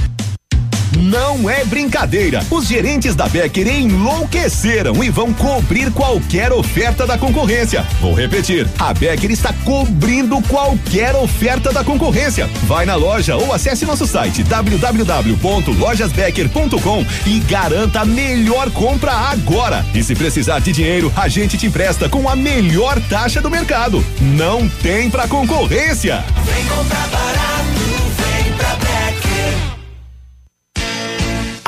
Não é brincadeira. Os gerentes da Becker enlouqueceram e vão cobrir qualquer oferta da concorrência. Vou repetir: a Becker está cobrindo qualquer oferta da concorrência. Vai na loja ou acesse nosso site www.lojasbecker.com e garanta a melhor compra agora. E se precisar de dinheiro, a gente te empresta com a melhor taxa do mercado. Não tem pra concorrência. Vem comprar barato, vem pra.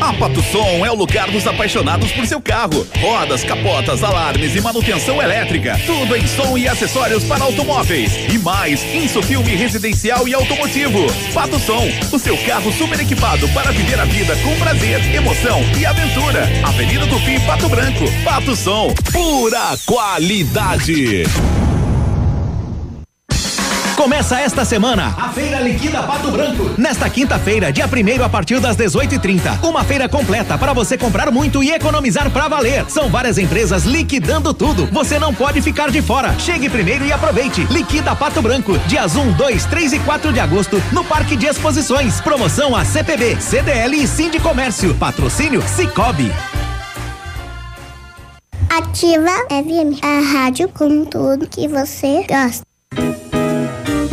A Pato Som é o lugar dos apaixonados por seu carro. Rodas, capotas, alarmes e manutenção elétrica. Tudo em som e acessórios para automóveis. E mais, insufilme residencial e automotivo. Pato Som, o seu carro super equipado para viver a vida com prazer, emoção e aventura. Avenida Tupi, Pato Branco. Pato Som, pura qualidade. Começa esta semana a Feira Liquida Pato Branco. Nesta quinta-feira, dia 1 a partir das 18h30. Uma feira completa para você comprar muito e economizar pra valer. São várias empresas liquidando tudo. Você não pode ficar de fora. Chegue primeiro e aproveite. Liquida Pato Branco. Dias 1, 2, 3 e 4 de agosto no Parque de Exposições. Promoção a CPB, CDL e de Comércio. Patrocínio Cicobi. Ativa FM, a rádio com tudo que você gosta.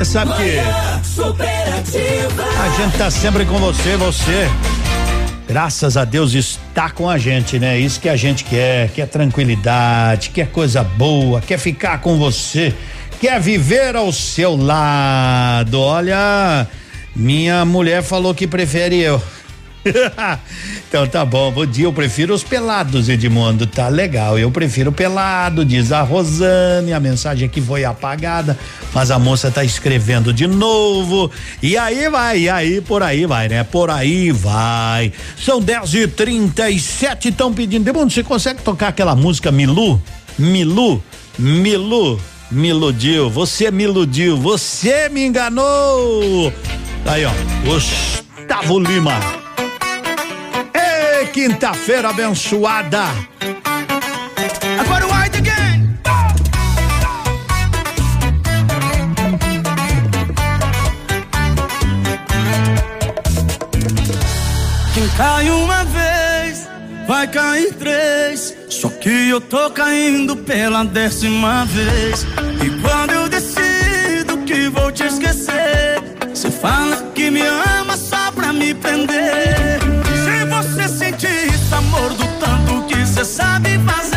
Você sabe que a gente tá sempre com você, você. Graças a Deus está com a gente, né? Isso que a gente quer, quer tranquilidade, quer coisa boa, quer ficar com você, quer viver ao seu lado. Olha, minha mulher falou que prefere eu. então tá bom, bom dia. Eu prefiro os pelados, Edmundo. Tá legal. Eu prefiro pelado, diz a Rosane. A mensagem aqui foi apagada, mas a moça tá escrevendo de novo. E aí vai, e aí por aí vai, né? Por aí vai. São 10 e 37 estão pedindo. Edmundo, você consegue tocar aquela música Milu? Milu? Milu? Me iludiu, você me iludiu, você me enganou. Aí, ó, Gustavo Lima. Ei, quinta-feira abençoada. Agora o. Quem cai uma vez, vai cair três. Só que eu tô caindo pela décima vez. E quando eu decido que vou te esquecer, você fala que me ama só pra me prender. Você sabe fazer,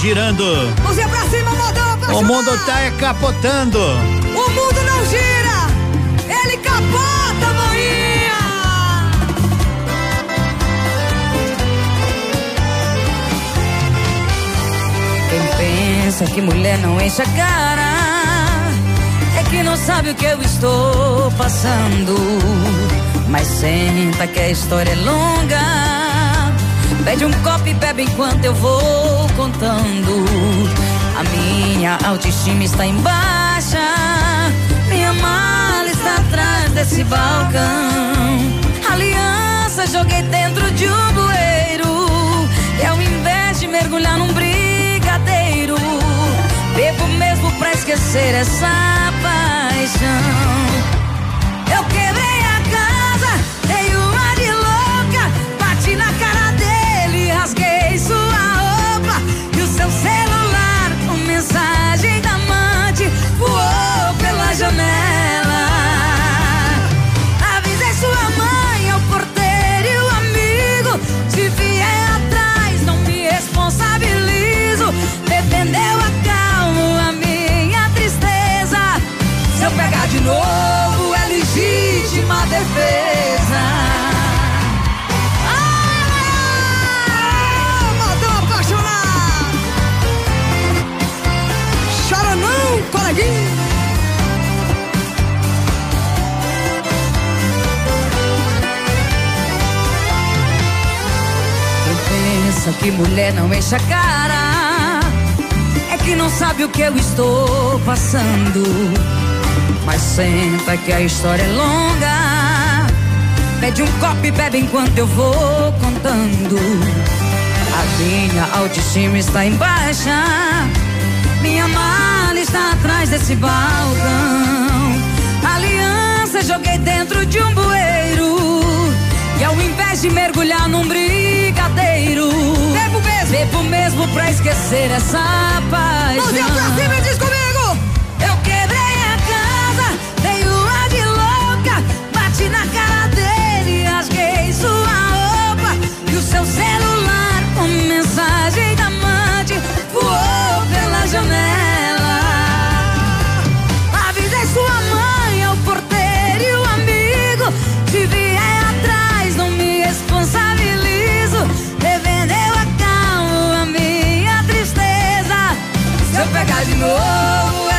girando. Mãozinha pra cima, pra O mundo tá é capotando. Autoestima está em baixa. Minha mala está atrás desse balcão. Aliança joguei dentro de um bueiro. E ao invés de mergulhar num brigadeiro, bebo mesmo pra esquecer essa paixão. Que mulher não enche a cara é que não sabe o que eu estou passando. Mas senta que a história é longa. Pede um copo e bebe enquanto eu vou contando. A minha autoestima está em baixa. Minha mala está atrás desse balcão. Aliança joguei dentro de um bueiro. E ao invés de mergulhar num brigadeiro, bebo mesmo pra esquecer essa paixão. Mãozinha pra cima e diz eu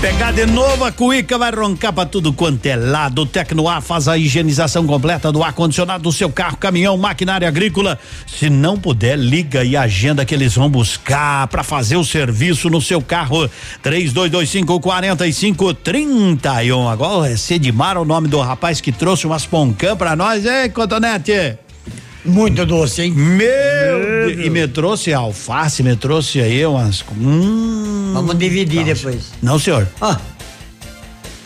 pegar de novo, a cuíca vai roncar pra tudo quanto é lado. O Tecnoar faz a higienização completa do ar-condicionado do seu carro, caminhão, maquinária agrícola. Se não puder, liga e agenda que eles vão buscar pra fazer o serviço no seu carro. 3225 4531. Agora é Sedimar o nome do rapaz que trouxe umas poncã pra nós, hein, Cotonete? Muito doce, hein? Meu, Deus. E me trouxe alface, me trouxe aí umas. Hum, Vamos dividir depois. Não, senhor. Ó.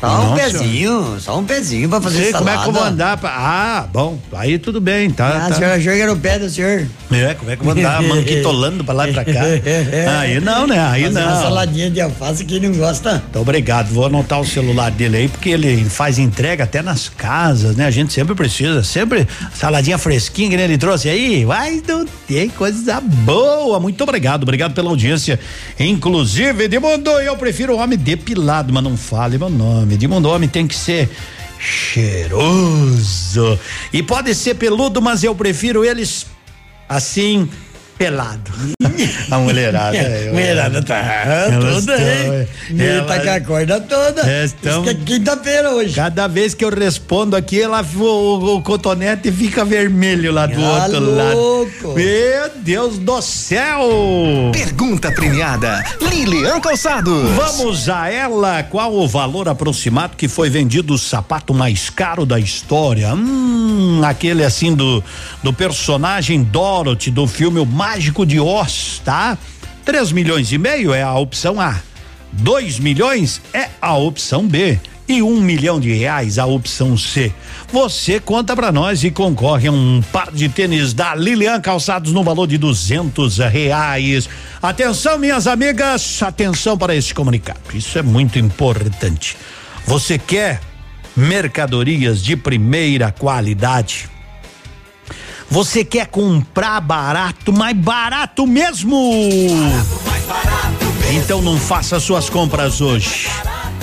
Só um Não, pezinho, só um pezinho pra fazer Sei como é que eu vou salada. andar pra... Ah, bom, aí tudo bem, tá. Ah, tá. o senhor achou que era o pé do senhor? É, como é que eu vou andar manquitolando pra lá e pra cá? Aí não, né? Aí Fazer Uma não. saladinha de alface que não gosta. Então, obrigado. Vou anotar o celular dele aí, porque ele faz entrega até nas casas, né? A gente sempre precisa, sempre saladinha fresquinha que ele trouxe aí. Vai, não tem coisa boa. Muito obrigado, obrigado pela audiência. Inclusive, Edmundo, eu prefiro homem depilado, mas não fale meu nome. Edmundo, homem tem que ser cheiroso. E pode ser peludo, mas eu prefiro eles assim, pelado. A mulherada. é, mulherada tá Elas toda, hein? é, Ele tá ela- com a corda toda. É, estão- que é quinta-feira hoje. Cada vez que eu respondo aqui, ela, o, o cotonete fica vermelho lá do Ah, outro louco. lado. Meu Deus do céu! Pergunta premiada, Lilian Calçados. Vamos a ela. Qual o valor aproximado que foi vendido o sapato mais caro da história? Hum, aquele assim do, do personagem Dorothy do filme O Mágico de Oz, tá? 3 milhões e meio é a opção A. 2 milhões é a opção B. E um milhão de reais a opção C. Você conta pra nós e concorre a um par de tênis da Lilian Calçados no valor de duzentos reais. Atenção, minhas amigas, atenção para esse comunicado. Isso é muito importante. Você quer mercadorias de primeira qualidade? Você quer comprar barato, mais barato mesmo? Então não faça suas compras hoje.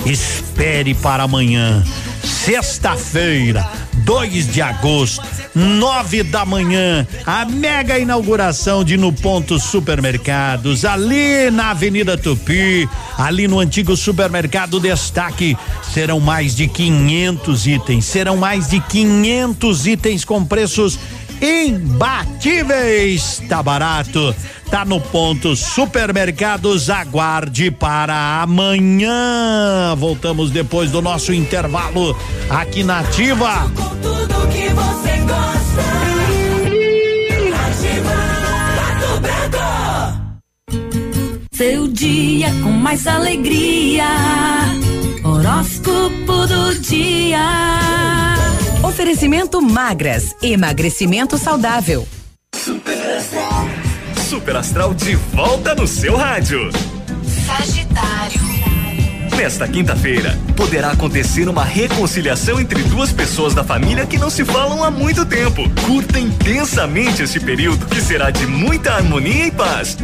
Espere para amanhã. Sexta-feira, 2 de agosto, nove da manhã, a mega inauguração de No Ponto Supermercados, ali na Avenida Tupi, ali no antigo supermercado Destaque. Serão mais de 500 itens, serão mais de 500 itens com preços imbatíveis. Tá barato. Tá no ponto supermercados. Aguarde para amanhã. Voltamos depois do nosso intervalo aqui na Ativa. Tudo que você gosta. Seu dia com mais alegria. Horóscopo do dia. Oferecimento magras, emagrecimento saudável. Super Astral de volta no seu rádio. Sagitário. Nesta quinta-feira, poderá acontecer uma reconciliação entre duas pessoas da família que não se falam há muito tempo. Curta intensamente este período, que será de muita harmonia e paz.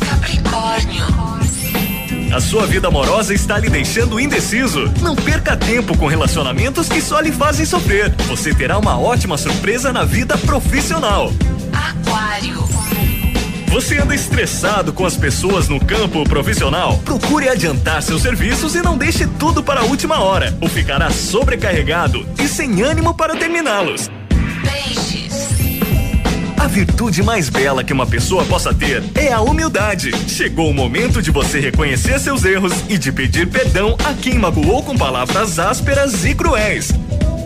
Capricórnio. A sua vida amorosa está lhe deixando indeciso. Não perca tempo com relacionamentos que só lhe fazem sofrer. Você terá uma ótima surpresa na vida profissional. Aquário. Você anda estressado com as pessoas no campo profissional? Procure adiantar seus serviços e não deixe tudo para a última hora, ou ficará sobrecarregado e sem ânimo para terminá-los. Peixes. A virtude mais bela que uma pessoa possa ter é a humildade. Chegou o momento de você reconhecer seus erros e de pedir perdão a quem magoou com palavras ásperas e cruéis.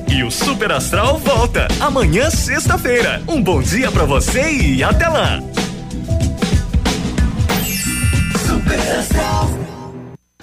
E o Super Astral volta amanhã, sexta-feira. Um bom dia pra você e até lá.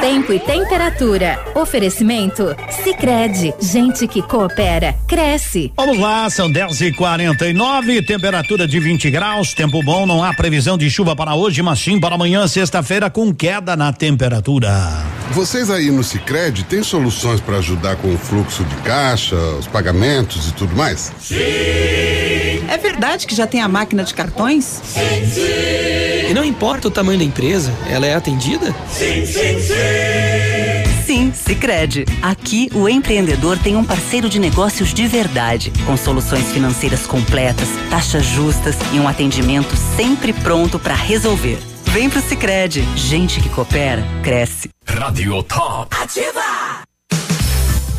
Tempo e temperatura. Oferecimento? Sicredi Gente que coopera, cresce. Vamos lá, são 10 e 49 temperatura de 20 graus, tempo bom, não há previsão de chuva para hoje, mas sim para amanhã, sexta-feira, com queda na temperatura. Vocês aí no Sicredi têm soluções para ajudar com o fluxo de caixa, os pagamentos e tudo mais? É verdade que já tem a máquina de cartões? Sim, sim. E não importa o tamanho da empresa, ela é atendida? Sim, sim, sim. Sim, Sicredi. Aqui o empreendedor tem um parceiro de negócios de verdade, com soluções financeiras completas, taxas justas e um atendimento sempre pronto para resolver. Vem pro Sicredi. Gente que coopera, cresce. Radio Top. Ativa!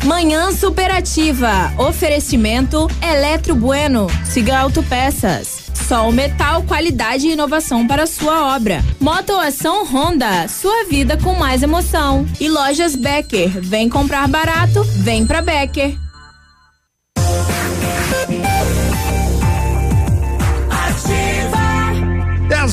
Manhã superativa. Oferecimento Eletro Bueno. Siga Autopeças. Sol Metal, qualidade e inovação para sua obra. Motoação Honda, sua vida com mais emoção. E lojas Becker, vem comprar barato, vem pra Becker.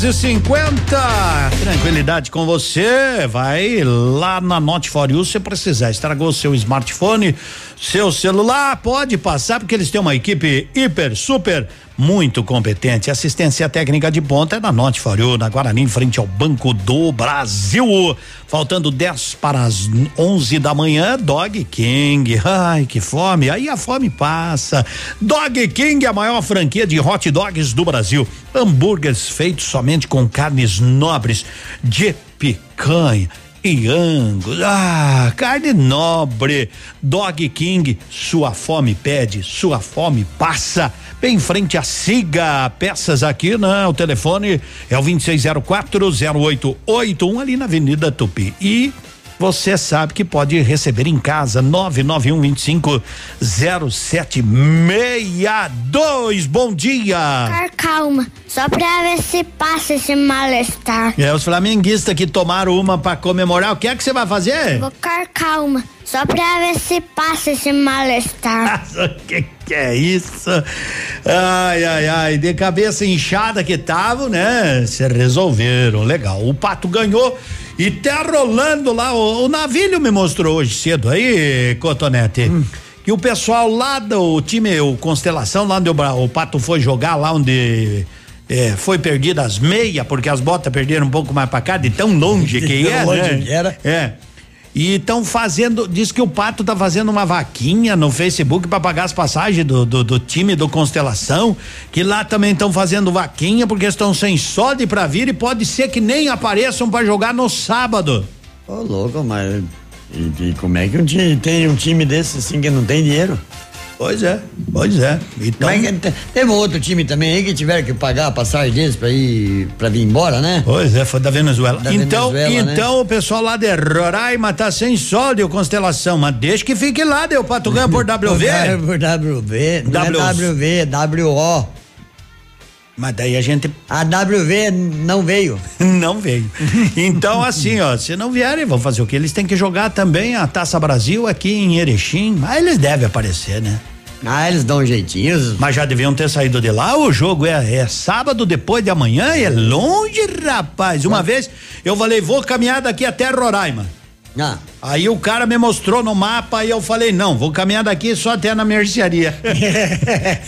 Dez e cinquenta, tranquilidade com você, vai lá na Note For You se precisar, estragou seu smartphone, seu celular, pode passar porque eles têm uma equipe hiper, super, muito competente, assistência técnica de ponta é na Note For You, na Guarani, em frente ao Banco do Brasil, faltando 10 para as 11 da manhã, Dog King, ai que fome, aí a fome passa, Dog King, a maior franquia de hot dogs do Brasil, hambúrgueres feitos somente com carnes nobres de picanha e angus. Ah, carne nobre. Dog King, sua fome pede, sua fome passa. Bem em frente a Siga. Peças aqui, né? O telefone é o 26040881 ali na Avenida Tupi. E você sabe que pode receber em casa 991 25 0762. Bom dia. Calma, só pra ver se passa esse mal-estar. É, os flamenguistas que tomaram uma pra comemorar, o que é que você vai fazer? Vou ficar calma, só pra ver se passa esse mal-estar. Que é isso? Ai, ai, ai, de cabeça inchada que tava, né? Se resolveram, legal. O Pato ganhou e tá rolando lá, o, o navilho me mostrou hoje cedo aí, Cotonete. Que o pessoal lá do time, o Constelação, lá onde o, o Pato foi jogar, lá onde é, foi perdida as meias, porque as botas perderam um pouco mais pra cá, de tão longe que tão é, longe né? que era. É. E estão fazendo, diz que o Pato tá fazendo uma vaquinha no Facebook para pagar as passagens do, do, do time do Constelação, que lá também estão fazendo vaquinha porque estão sem sódio pra vir e pode ser que nem apareçam para jogar no sábado. Ô, louco, mas. E, e como é que um time, tem um time desse assim que não tem dinheiro? Pois é, pois é. Então... Mas te- teve um outro time também aí que tiveram que pagar a passagem deles pra ir pra vir embora, né? Pois é, foi da Venezuela. Da então, Venezuela, né? então o pessoal lá de Roraima tá sem sódio, Constelação, mas deixa que fique lá, deu Pato ganha por WV. Por WV, não W- é WV, é WO. Mas daí a gente. A WV não veio. Não veio. Então, assim, ó, se não vierem, vão fazer o quê? Eles têm que jogar também a Taça Brasil aqui em Erechim. Mas eles devem aparecer, né? Ah, eles dão um jeitinho. Mas já deviam ter saído de lá. O jogo é, é sábado depois de amanhã, é longe, rapaz. Uma vez eu falei, vou caminhar daqui até Roraima. Ah. Aí o cara me mostrou no mapa e eu falei, não, vou caminhar daqui só até na mercearia.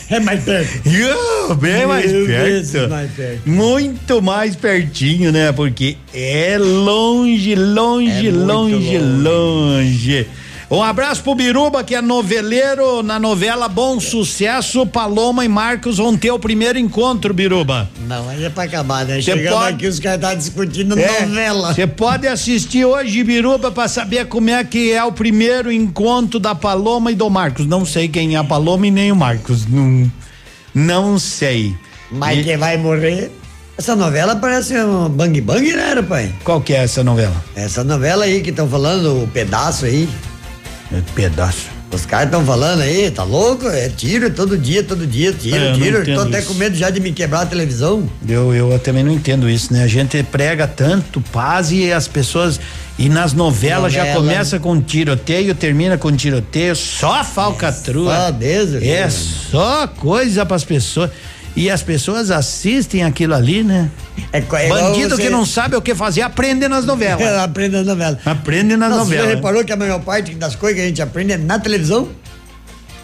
é mais perto. Yo, bem mais perto. vezes mais perto. Muito mais pertinho, né? Porque é longe, longe, É longe, longe. longe. Um abraço pro Biruba, que é noveleiro na novela Bom Sucesso. Paloma e Marcos vão ter o primeiro encontro, Biruba. Não, aí é pra acabar, né? Cê Chegamos pode- aqui, os caras estavam discutindo É, novela. Você pode assistir hoje, Biruba, pra saber como é que é o primeiro encontro da Paloma e do Marcos. Não sei quem é a Paloma e nem o Marcos. Não, não sei. Mas E- quem vai morrer. Essa novela parece um bang bang, né, pai? Qual que é essa novela? Essa novela aí que estão falando, o pedaço aí. É pedaço. Os caras estão falando aí, tá louco? É tiro todo dia, todo dia, tiro, É, tiro. Tô até isso. com medo já de me quebrar a televisão. Eu, eu também não entendo isso, né? A gente prega tanto paz e as pessoas. E nas novelas já Novela. começa com tiroteio, termina com tiroteio, só falcatrua. só Deus, É cara. só coisa pras pessoas. E as pessoas assistem aquilo ali, né? É, é Bandido você- que não sabe o que fazer, aprende nas novelas. Aprende nas novelas. Aprende nas Nossa, Você novelas. reparou que a maior parte das coisas que a gente aprende é na televisão?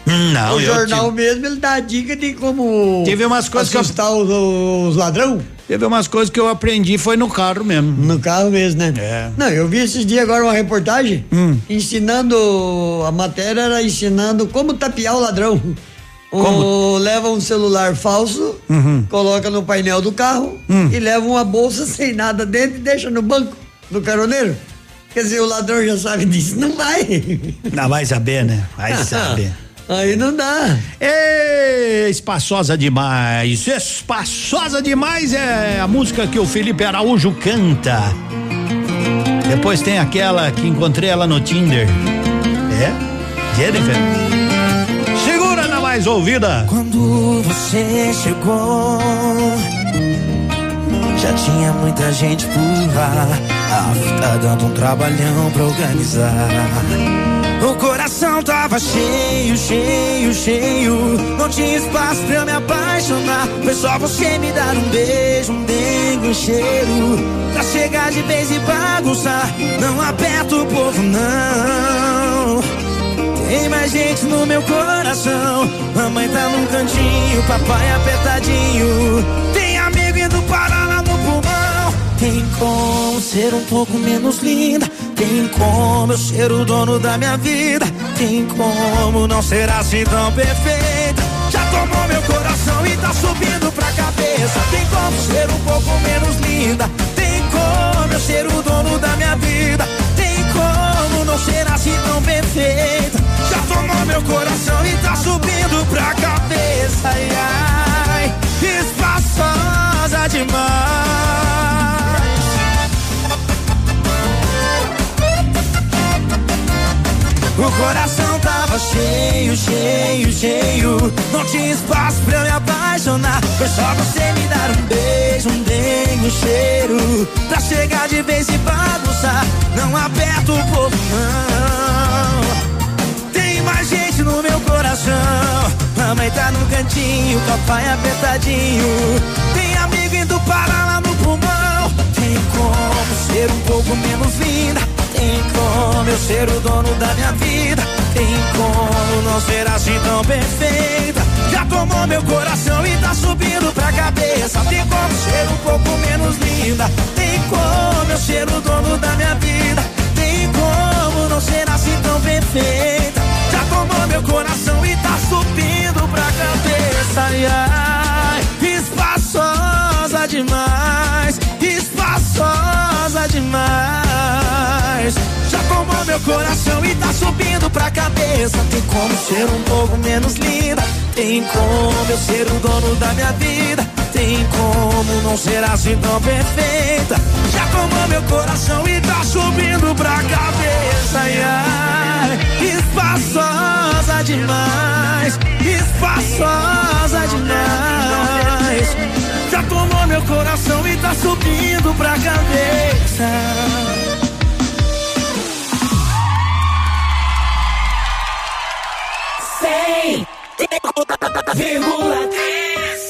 Não, o jornal mesmo, ele dá a dica de como Teve umas coisas que eu- assustar os, os ladrão. Teve umas coisas que eu aprendi, foi no carro mesmo. No carro mesmo, né? É. Não, eu vi esses dias agora uma reportagem Hum. ensinando, a matéria era ensinando como tapear o ladrão. O, leva um celular falso, Uhum. coloca no painel do carro Hum. e leva uma bolsa sem nada dentro e deixa no banco do caroneiro. Quer dizer, o ladrão já sabe disso. Não vai. Não, vai saber, né? Vai saber. Aí não dá. Ê, espaçosa demais, espaçosa demais é a música que o Felipe Araújo canta. Depois tem aquela que encontrei ela no Tinder. É? Jennifer. Mais ouvida. Quando você chegou, já tinha muita gente por lá. Ah, tá dando um trabalhão pra organizar. O coração tava cheio, cheio, cheio. Não tinha espaço pra eu me apaixonar. Foi só você me dar um beijo, um dengue, um cheiro. Pra chegar de vez e bagunçar. Não aperta o povo, não. Tem mais gente no meu coração. Mamãe tá num cantinho, papai apertadinho. Tem amigo indo parar lá no pulmão. Tem como ser um pouco menos linda. Tem como eu ser o dono da minha vida. Tem como não ser assim tão perfeita. Já tomou meu coração e tá subindo pra cabeça. Tem como ser um pouco menos linda. Tem como eu ser o dono da minha vida. Tem como não ser assim tão perfeita. Meu coração e tá subindo pra cabeça. Ai, ai, espaçosa demais. O coração tava cheio, cheio, cheio. Não tinha espaço pra eu me apaixonar. Foi só você me dar um beijo, um dengue, um cheiro. Pra chegar de vez e bagunçar. Não aperta o povo, não. Mais gente no meu coração. Mamãe tá no cantinho, papai apertadinho. Tem amigo indo parar lá no pulmão. Tem como ser um pouco menos linda. Tem como eu ser o dono da minha vida. Tem como não ser assim tão perfeita. Já tomou meu coração e tá subindo pra cabeça. Tem como ser um pouco menos linda. Tem como eu ser o dono da minha vida. Tem como não ser assim tão perfeita. Tomou meu coração e tá subindo pra cabeça. Ai, ai, espaçosa demais. Espaçosa demais. Já tomou meu coração e tá subindo pra cabeça. Tem como ser um pouco menos linda. Tem como eu ser o dono da minha vida. Tem como não ser assim tão perfeita. Já tomou meu coração e tá subindo pra cabeça. Ai, ai, espaçosa demais. Espaçosa demais. Já tomou meu coração e tá subindo pra cabeça. Cem vírgula três.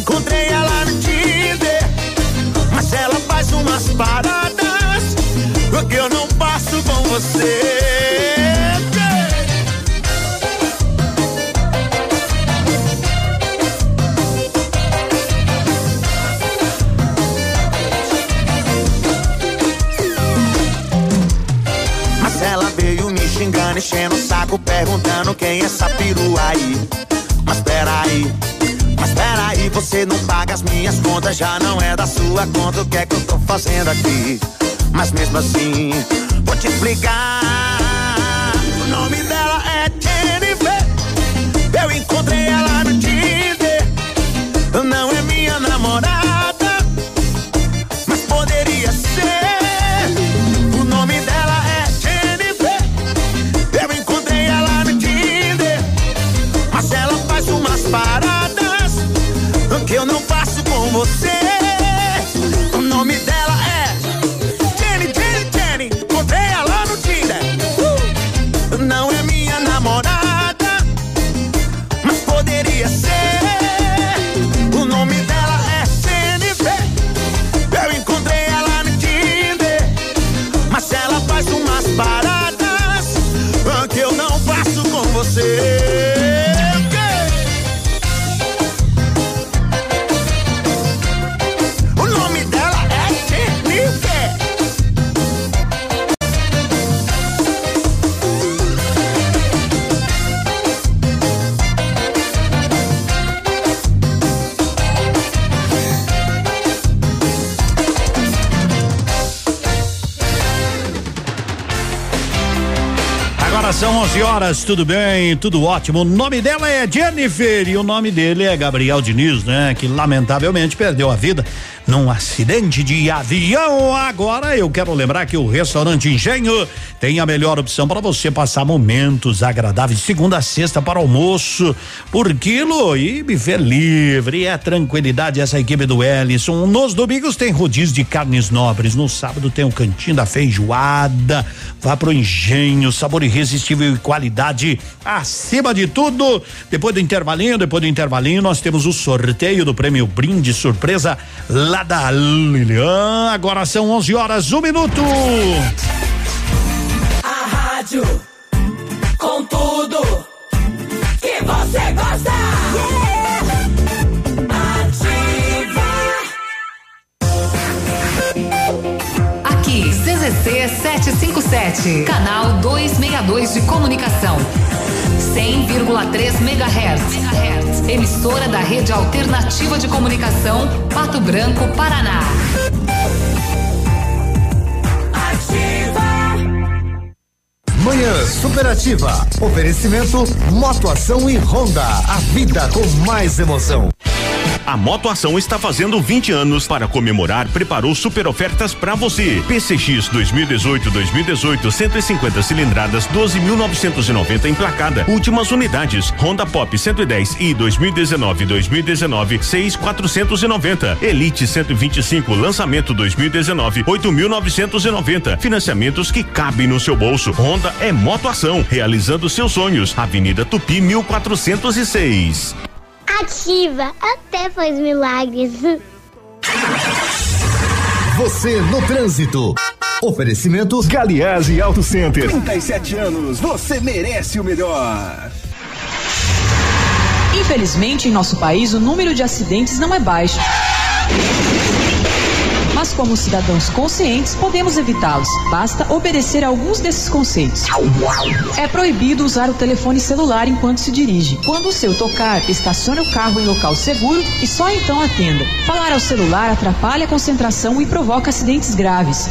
Encontrei ela no Tinder, mas ela faz umas paradas que eu não passo com você. Xingando, enchendo o saco, perguntando quem é essa perua aí. Mas peraí, peraí, você não paga as minhas contas, já não é da sua conta, o que é que eu tô fazendo aqui? Mas mesmo assim, vou te explicar. São 11 horas, tudo bem, tudo ótimo. O nome dela é Jennifer e o nome dele é Gabriel Diniz, né? Que lamentavelmente perdeu a vida num acidente de avião. Agora eu quero lembrar que o restaurante Engenho tem a melhor opção para você passar momentos agradáveis, segunda a sexta para almoço por quilo e buffet livre. É tranquilidade essa equipe do Ellison. Nos domingos tem rodízio de carnes nobres, no sábado tem o cantinho da feijoada. Vá pro Engenho, sabor irresistível e qualidade acima de tudo. Depois do intervalinho, depois do intervalinho, nós temos o sorteio do prêmio Brinde Surpresa lá da Lilian. Agora são 11 horas, um minuto. Rádio com tudo que você gosta. Aqui, CZC 757, canal 262 de comunicação. 100,3 MHz. Emissora da Rede Alternativa de Comunicação, Pato Branco, Paraná. Manhã Superativa. Oferecimento Motoação e Honda. A vida com mais emoção. A Motoação está fazendo 20 anos para comemorar, preparou super ofertas para você. PCX 2018-2018 150 cilindradas 12.990 emplacada. Últimas unidades. Honda Pop 110 e 2019-2019 6.490. Elite 125 lançamento 2019 8.990. Financiamentos que cabem no seu bolso. Honda é Motoação, realizando seus sonhos. Avenida Tupi 1406. Ativa, até faz milagres. Você no trânsito. Oferecimento Galiase Auto Center. 37 anos, você merece o melhor. Infelizmente, em nosso país, o número de acidentes não é baixo. Como cidadãos conscientes, podemos evitá-los. Basta obedecer a alguns desses conceitos. É proibido usar o telefone celular enquanto se dirige. Quando o seu tocar, estacione o carro em local seguro e só então atenda. Falar ao celular atrapalha a concentração e provoca acidentes graves.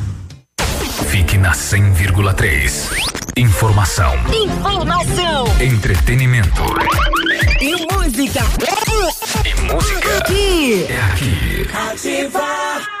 Fique na 100,3. Informação, Informação entretenimento e música. e música. Aqui. É aqui. Ativa.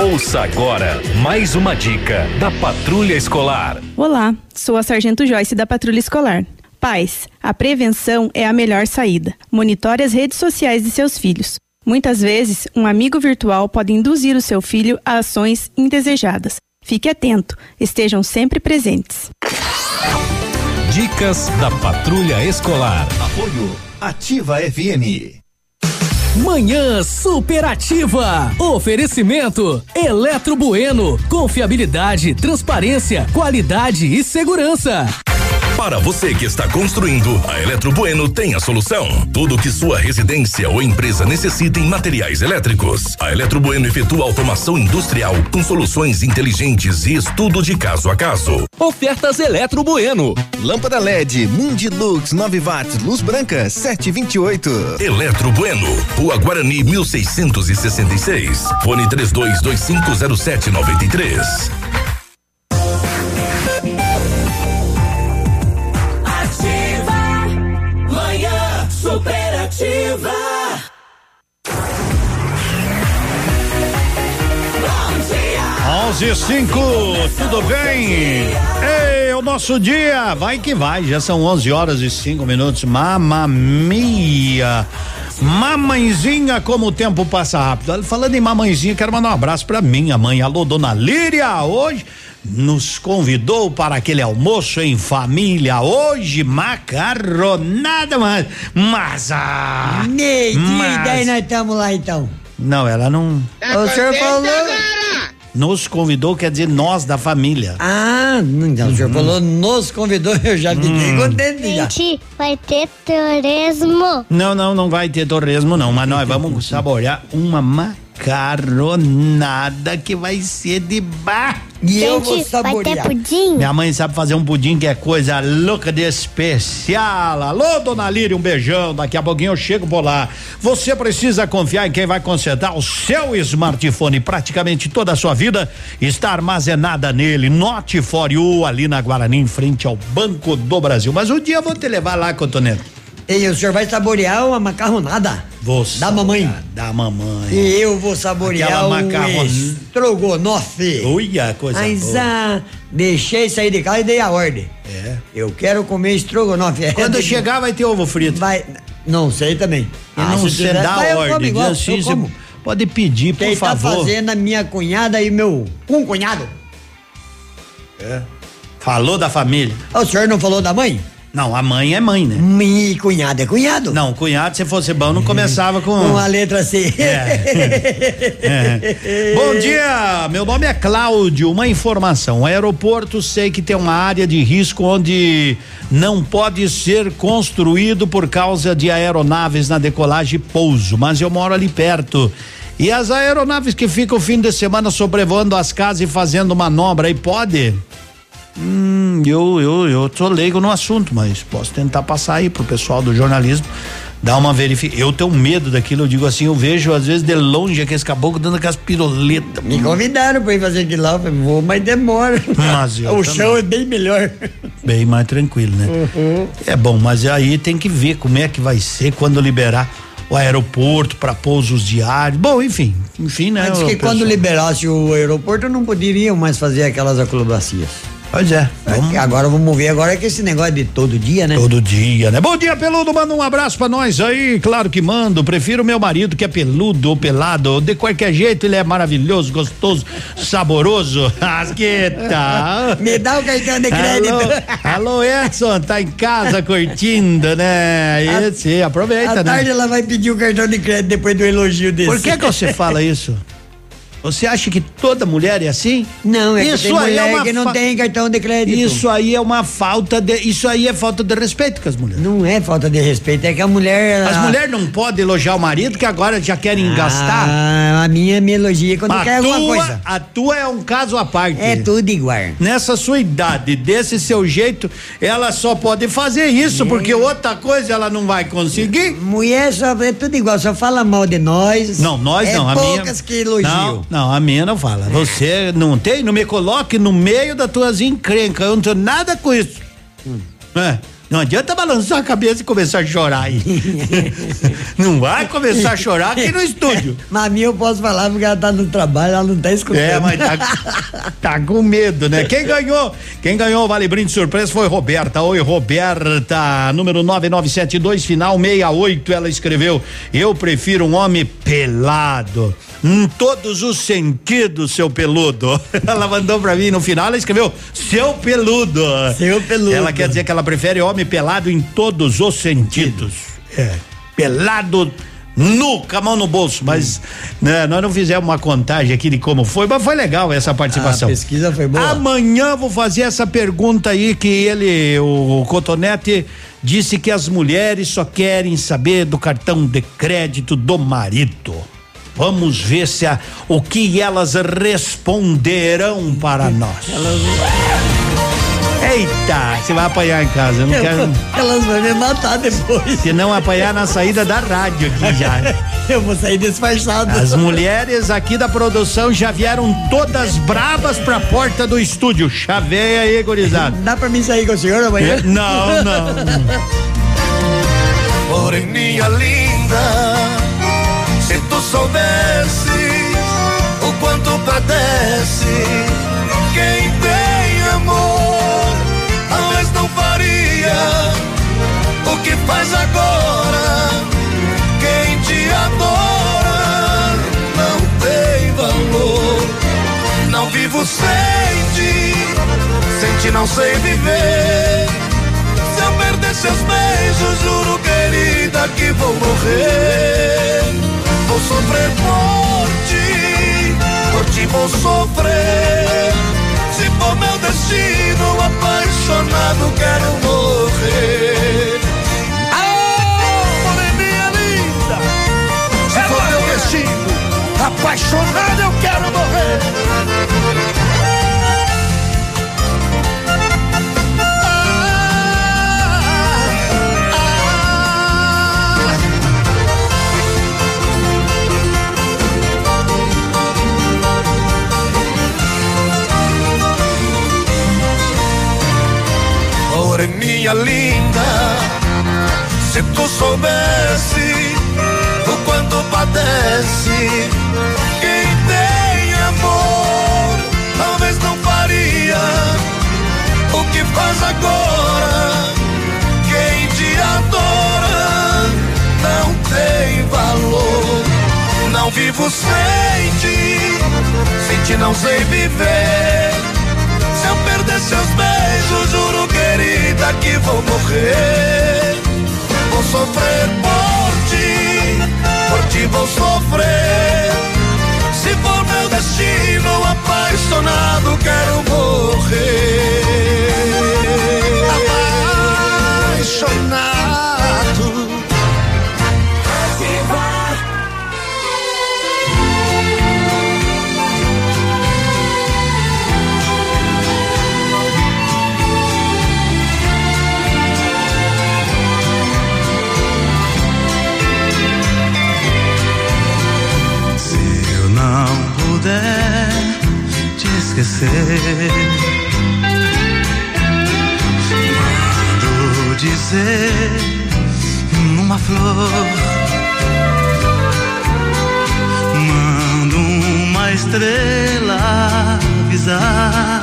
Ouça agora mais uma dica da Patrulha Escolar. Olá, sou a Sargento Joyce da Patrulha Escolar. Pais, a prevenção é a melhor saída. Monitore as redes sociais de seus filhos. Muitas vezes, um amigo virtual pode induzir o seu filho a ações indesejadas. Fique atento, estejam sempre presentes. Dicas da Patrulha Escolar. Apoio Ativa FM. Manhã superativa. Oferecimento Eletro Bueno. Confiabilidade, transparência, qualidade e segurança. Para você que está construindo, a Eletro Bueno tem a solução. Tudo que sua residência ou empresa necessita em materiais elétricos. A Eletro Bueno efetua automação industrial com soluções inteligentes e estudo de caso a caso. Ofertas Eletro Bueno. Lâmpada LED Mundilux 9 watts, luz branca 728. Eletro Bueno, Rua Guarani 1666. Fone 32250793. 11 e 5, tudo bem? Ei, o nosso dia. Vai que vai. Já são 11 horas e 5 minutos. Mamamia. Mamãezinha, como o tempo passa rápido. Falando em mamãezinha, quero mandar um abraço para minha mãe. Alô, dona Líria. Hoje nos convidou para aquele almoço em família. Hoje, macarronada, mas. Mas. Ah, Meio mas- daí nós estamos lá então. Não, ela não. O senhor falou. Nos convidou, quer dizer, nós da família. Ah, não, o senhor falou, nos convidou, eu já fiquei Hum. contente já. Gente, vai ter turismo. Não, não, não vai ter torresmo, não. Mas nós vamos saborear uma macarronada que vai ser de bar. E eu Gente, vou vai saborear. ter pudim? Minha mãe sabe fazer um pudim que é coisa louca de especial. Alô, dona Líria, um beijão. Daqui a pouquinho eu chego por lá. Você precisa confiar em quem vai consertar o seu smartphone. Praticamente toda a sua vida está armazenada nele. Note for you ali na Guarani, em frente ao Banco do Brasil. Mas um dia eu vou te levar lá, Cotonete. E o senhor vai saborear uma macarronada Vou da mamãe. Da mamãe. E eu vou saborear Aquela o macarron- estrogonofe. Uia, coisa Mas boa. ah, deixei sair de casa e dei a ordem. É. Eu quero comer estrogonofe. É, Quando chegar vai ter ovo frito. Vai, não sei também. E Ah, não se dá como ordem. igual, assim, pode pedir, por Quem tá favor. fazendo a minha cunhada e meu um cunhado. É. Falou da família. O senhor não falou da mãe? Não, a mãe é mãe, né? E cunhado é cunhado. Não, cunhado, se fosse bom, não começava com. Com a letra C. É. Bom dia, meu nome é Cláudio. Uma informação: o aeroporto sei que tem uma área de risco onde não pode ser construído por causa de aeronaves na decolagem e pouso, mas eu moro ali perto. E as aeronaves que ficam o fim de semana sobrevoando as casas e fazendo manobra, aí pode? Hum, eu, eu, eu tô leigo no assunto, mas posso tentar passar aí pro pessoal do jornalismo, dar uma verificação. Eu tenho medo daquilo, eu digo assim, eu vejo às vezes de longe aqueles caboclos dando aquelas piroletas. Me convidaram pra ir fazer aquilo lá, eu falei, vou, mas demora. Mas o chão é bem melhor. Bem mais tranquilo, né? Uhum. É bom, mas aí tem que ver como é que vai ser quando liberar o aeroporto para pousos diários. Bom, enfim, enfim, né? Antes que quando liberasse o aeroporto, não poderiam mais fazer aquelas acrobacias. Pois é. Vamos... Agora vamos ver agora que esse negócio de todo dia, né? Todo dia, né? Bom dia, peludo. Manda um abraço pra nós aí. Claro que mando. Prefiro meu marido que é peludo ou pelado. De qualquer jeito, ele é maravilhoso, gostoso, saboroso. As que tal? Me dá o cartão de crédito. Alô, alô, Edson, tá em casa curtindo, né? Esse, aproveita, À né? tarde ela vai pedir o cartão de crédito depois do elogio desse. Por que que você fala isso? Você acha que toda mulher é assim? Não, é que tem mulher que não fa- tem cartão de crédito. Isso aí é uma falta de. Isso aí é falta de respeito com as mulheres. Não é falta de respeito, é que a mulher. As ela- mulheres não podem elogiar o marido que agora já querem gastar. Ah, a minha me elogia quando a quer alguma tua, coisa. a tua é um caso à parte. É tudo igual. Nessa sua idade, desse seu jeito, ela só pode fazer isso, porque outra coisa ela não vai conseguir. Mulher só é tudo igual, só fala mal de nós. Não, nós é não. A poucas minha, que elogiam. Não, não, a minha não fala. Você não tem, não me coloque no meio das tuas encrencas. Eu não tenho nada com isso. Hum. É, não adianta balançar a cabeça e começar a chorar aí. não vai começar a chorar aqui no estúdio. Mas a minha eu posso falar porque ela tá no trabalho, ela não tá escutando. É, mas tá, tá com medo, né? Quem ganhou? Quem ganhou o Vale Brinde Surpresa foi Roberta. Oi, Roberta. Número 9972, final 68. Ela escreveu: Eu prefiro um homem pelado. Em todos os sentidos, seu peludo. Ela mandou pra mim no final, ela escreveu: Seu peludo. Seu peludo. Ela quer dizer que ela prefere homem pelado em todos os sentidos. É. Pelado nu, com a mão no bolso, mas né, nós não fizemos uma contagem aqui de como foi, mas foi legal essa participação. A pesquisa foi boa. Amanhã vou fazer essa pergunta aí que ele, o Cotonete, disse que as mulheres só querem saber do cartão de crédito do marido. Vamos ver se a, o que elas responderão para nós. Eita, você vai apanhar em casa, eu não quero. Elas vão me matar depois. Se não apanhar na saída da rádio aqui já. Eu vou sair disfarçado. As mulheres aqui da produção já vieram todas bravas pra porta do estúdio. Chaveia aí, gurizada. Dá pra mim sair com o senhor amanhã? É, Não, não. Porém, minha linda, se tu soubesses o quanto padece quem tem amor, talvez não faria o que faz agora. Quem te adora não tem valor. Não vivo sem ti, sem ti não sei viver. Se eu perder seus beijos, juro, querida, que vou morrer. Vou sofrer por ti, por ti vou sofrer. Se for meu destino, apaixonado, quero morrer. Ah, moreninha linda, se for meu destino, apaixonado, eu quero morrer. Moreninha linda, se tu soubesse o quanto padece quem tem amor, talvez não faria o que faz agora. Quem te adora não tem valor. Não vivo sem ti, sem ti não sei viver. Seus beijos, juro, querida, que vou morrer. Vou sofrer por ti, por ti vou sofrer. Se for meu destino, apaixonado, quero morrer. Apaixonado. Esquecer, mando dizer numa flor, uma estrela avisar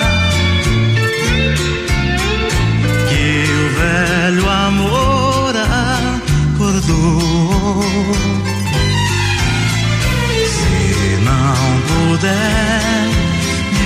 que o velho amor acordou. Se não puder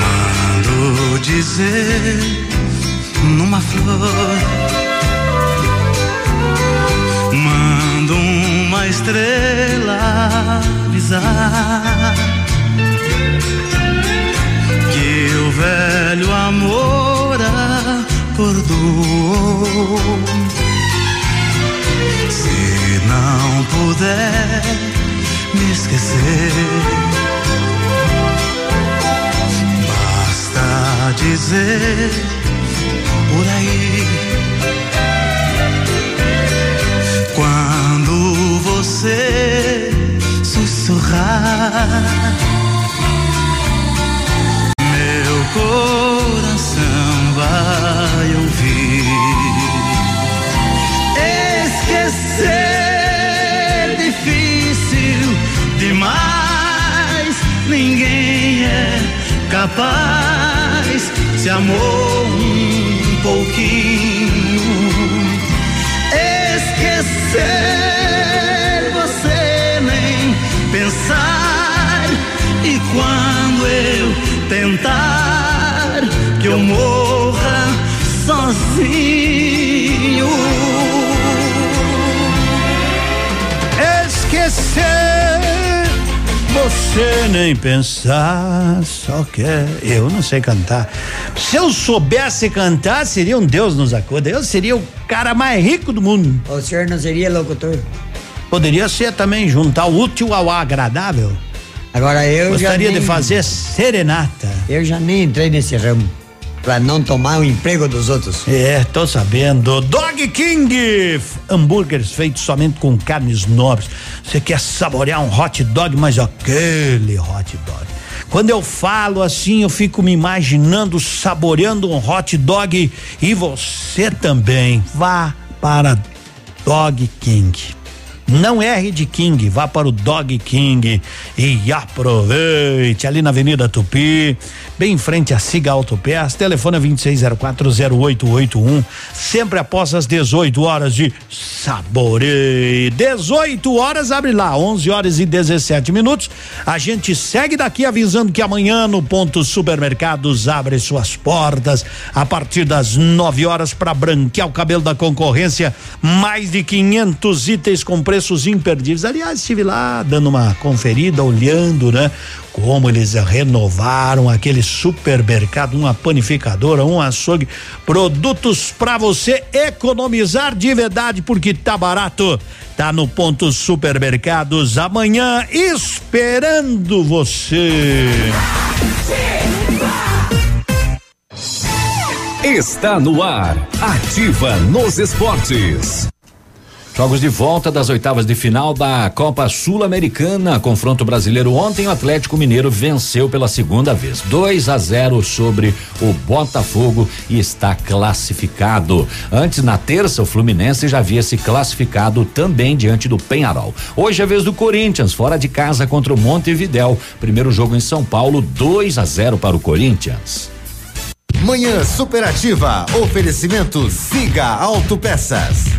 Mando dizer numa flor, mando uma estrela avisar que o velho amor acordou. Se não puder esquecer, basta dizer por aí. Quando você sussurrar, meu coração capaz. Se amou um pouquinho, esquecer você nem pensar. E quando eu tentar que eu morra sozinho. Esquecer você nem pensar, só quer. Eu não sei cantar. Se eu soubesse cantar, seria um Deus nos acuda. Eu seria o cara mais rico do mundo. O senhor não seria locutor? Poderia ser também juntar o útil ao agradável. Agora eu Gostaria nem, de fazer serenata. Eu já nem entrei nesse ramo. Pra não tomar o emprego dos outros. É, tô sabendo. Dog King! Hambúrgueres feitos somente com carnes nobres. Você quer saborear um hot dog, mas aquele hot dog. Quando eu falo assim, eu fico me imaginando saboreando um hot dog e você também. Vá para Dog King. Não erre de King, vá para o Dog King e aproveite ali na Avenida Tupi, bem em frente a Siga Autopeças, telefone é 26040881, sempre após as 18 horas de saboreio. 18 horas abre lá, 11 horas e 17 minutos. A gente segue daqui avisando que amanhã no ponto supermercados abre suas portas a partir das 9 horas para branquear o cabelo da concorrência, mais de 500 itens com preço preços imperdíveis. Aliás, estive lá dando uma conferida, olhando, né? Como eles renovaram aquele supermercado, uma panificadora, um açougue, produtos para você economizar de verdade, porque tá barato. Tá no ponto supermercados amanhã esperando você. Está no ar, ativa nos esportes. Jogos de volta das oitavas de final da Copa Sul-Americana. Confronto brasileiro ontem, o Atlético Mineiro venceu pela segunda vez. 2 a 0 sobre o Botafogo e está classificado. Antes, na terça, o Fluminense já havia se classificado também diante do Penharol. Hoje é vez do Corinthians, fora de casa contra o Montevidéu. Primeiro jogo em São Paulo, 2 a 0 para o Corinthians. Manhã Superativa. Oferecimento Siga Autopeças.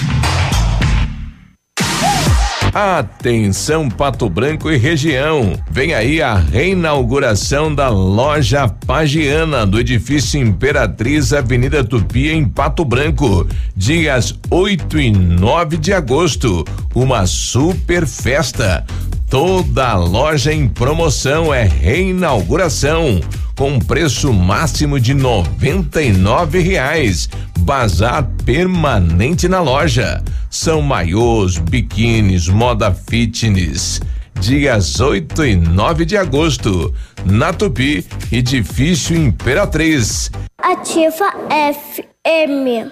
Atenção Pato Branco e região. Vem aí a reinauguração da loja Pagiana do edifício Imperatriz Avenida Tupi em Pato Branco, dias 8 e 9 de agosto. Uma super festa. Toda loja em promoção é reinauguração com preço máximo de noventa e nove reais. Bazar permanente na loja. São maiôs, biquínis, moda fitness. Dias 8 e 9 de agosto. Na Tupi, edifício Imperatriz. Ativa FM.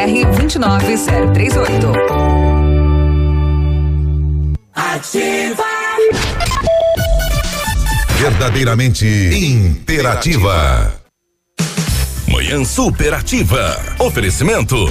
BR 29038. Ativa. Verdadeiramente interativa. Manhã Superativa. Oferecimento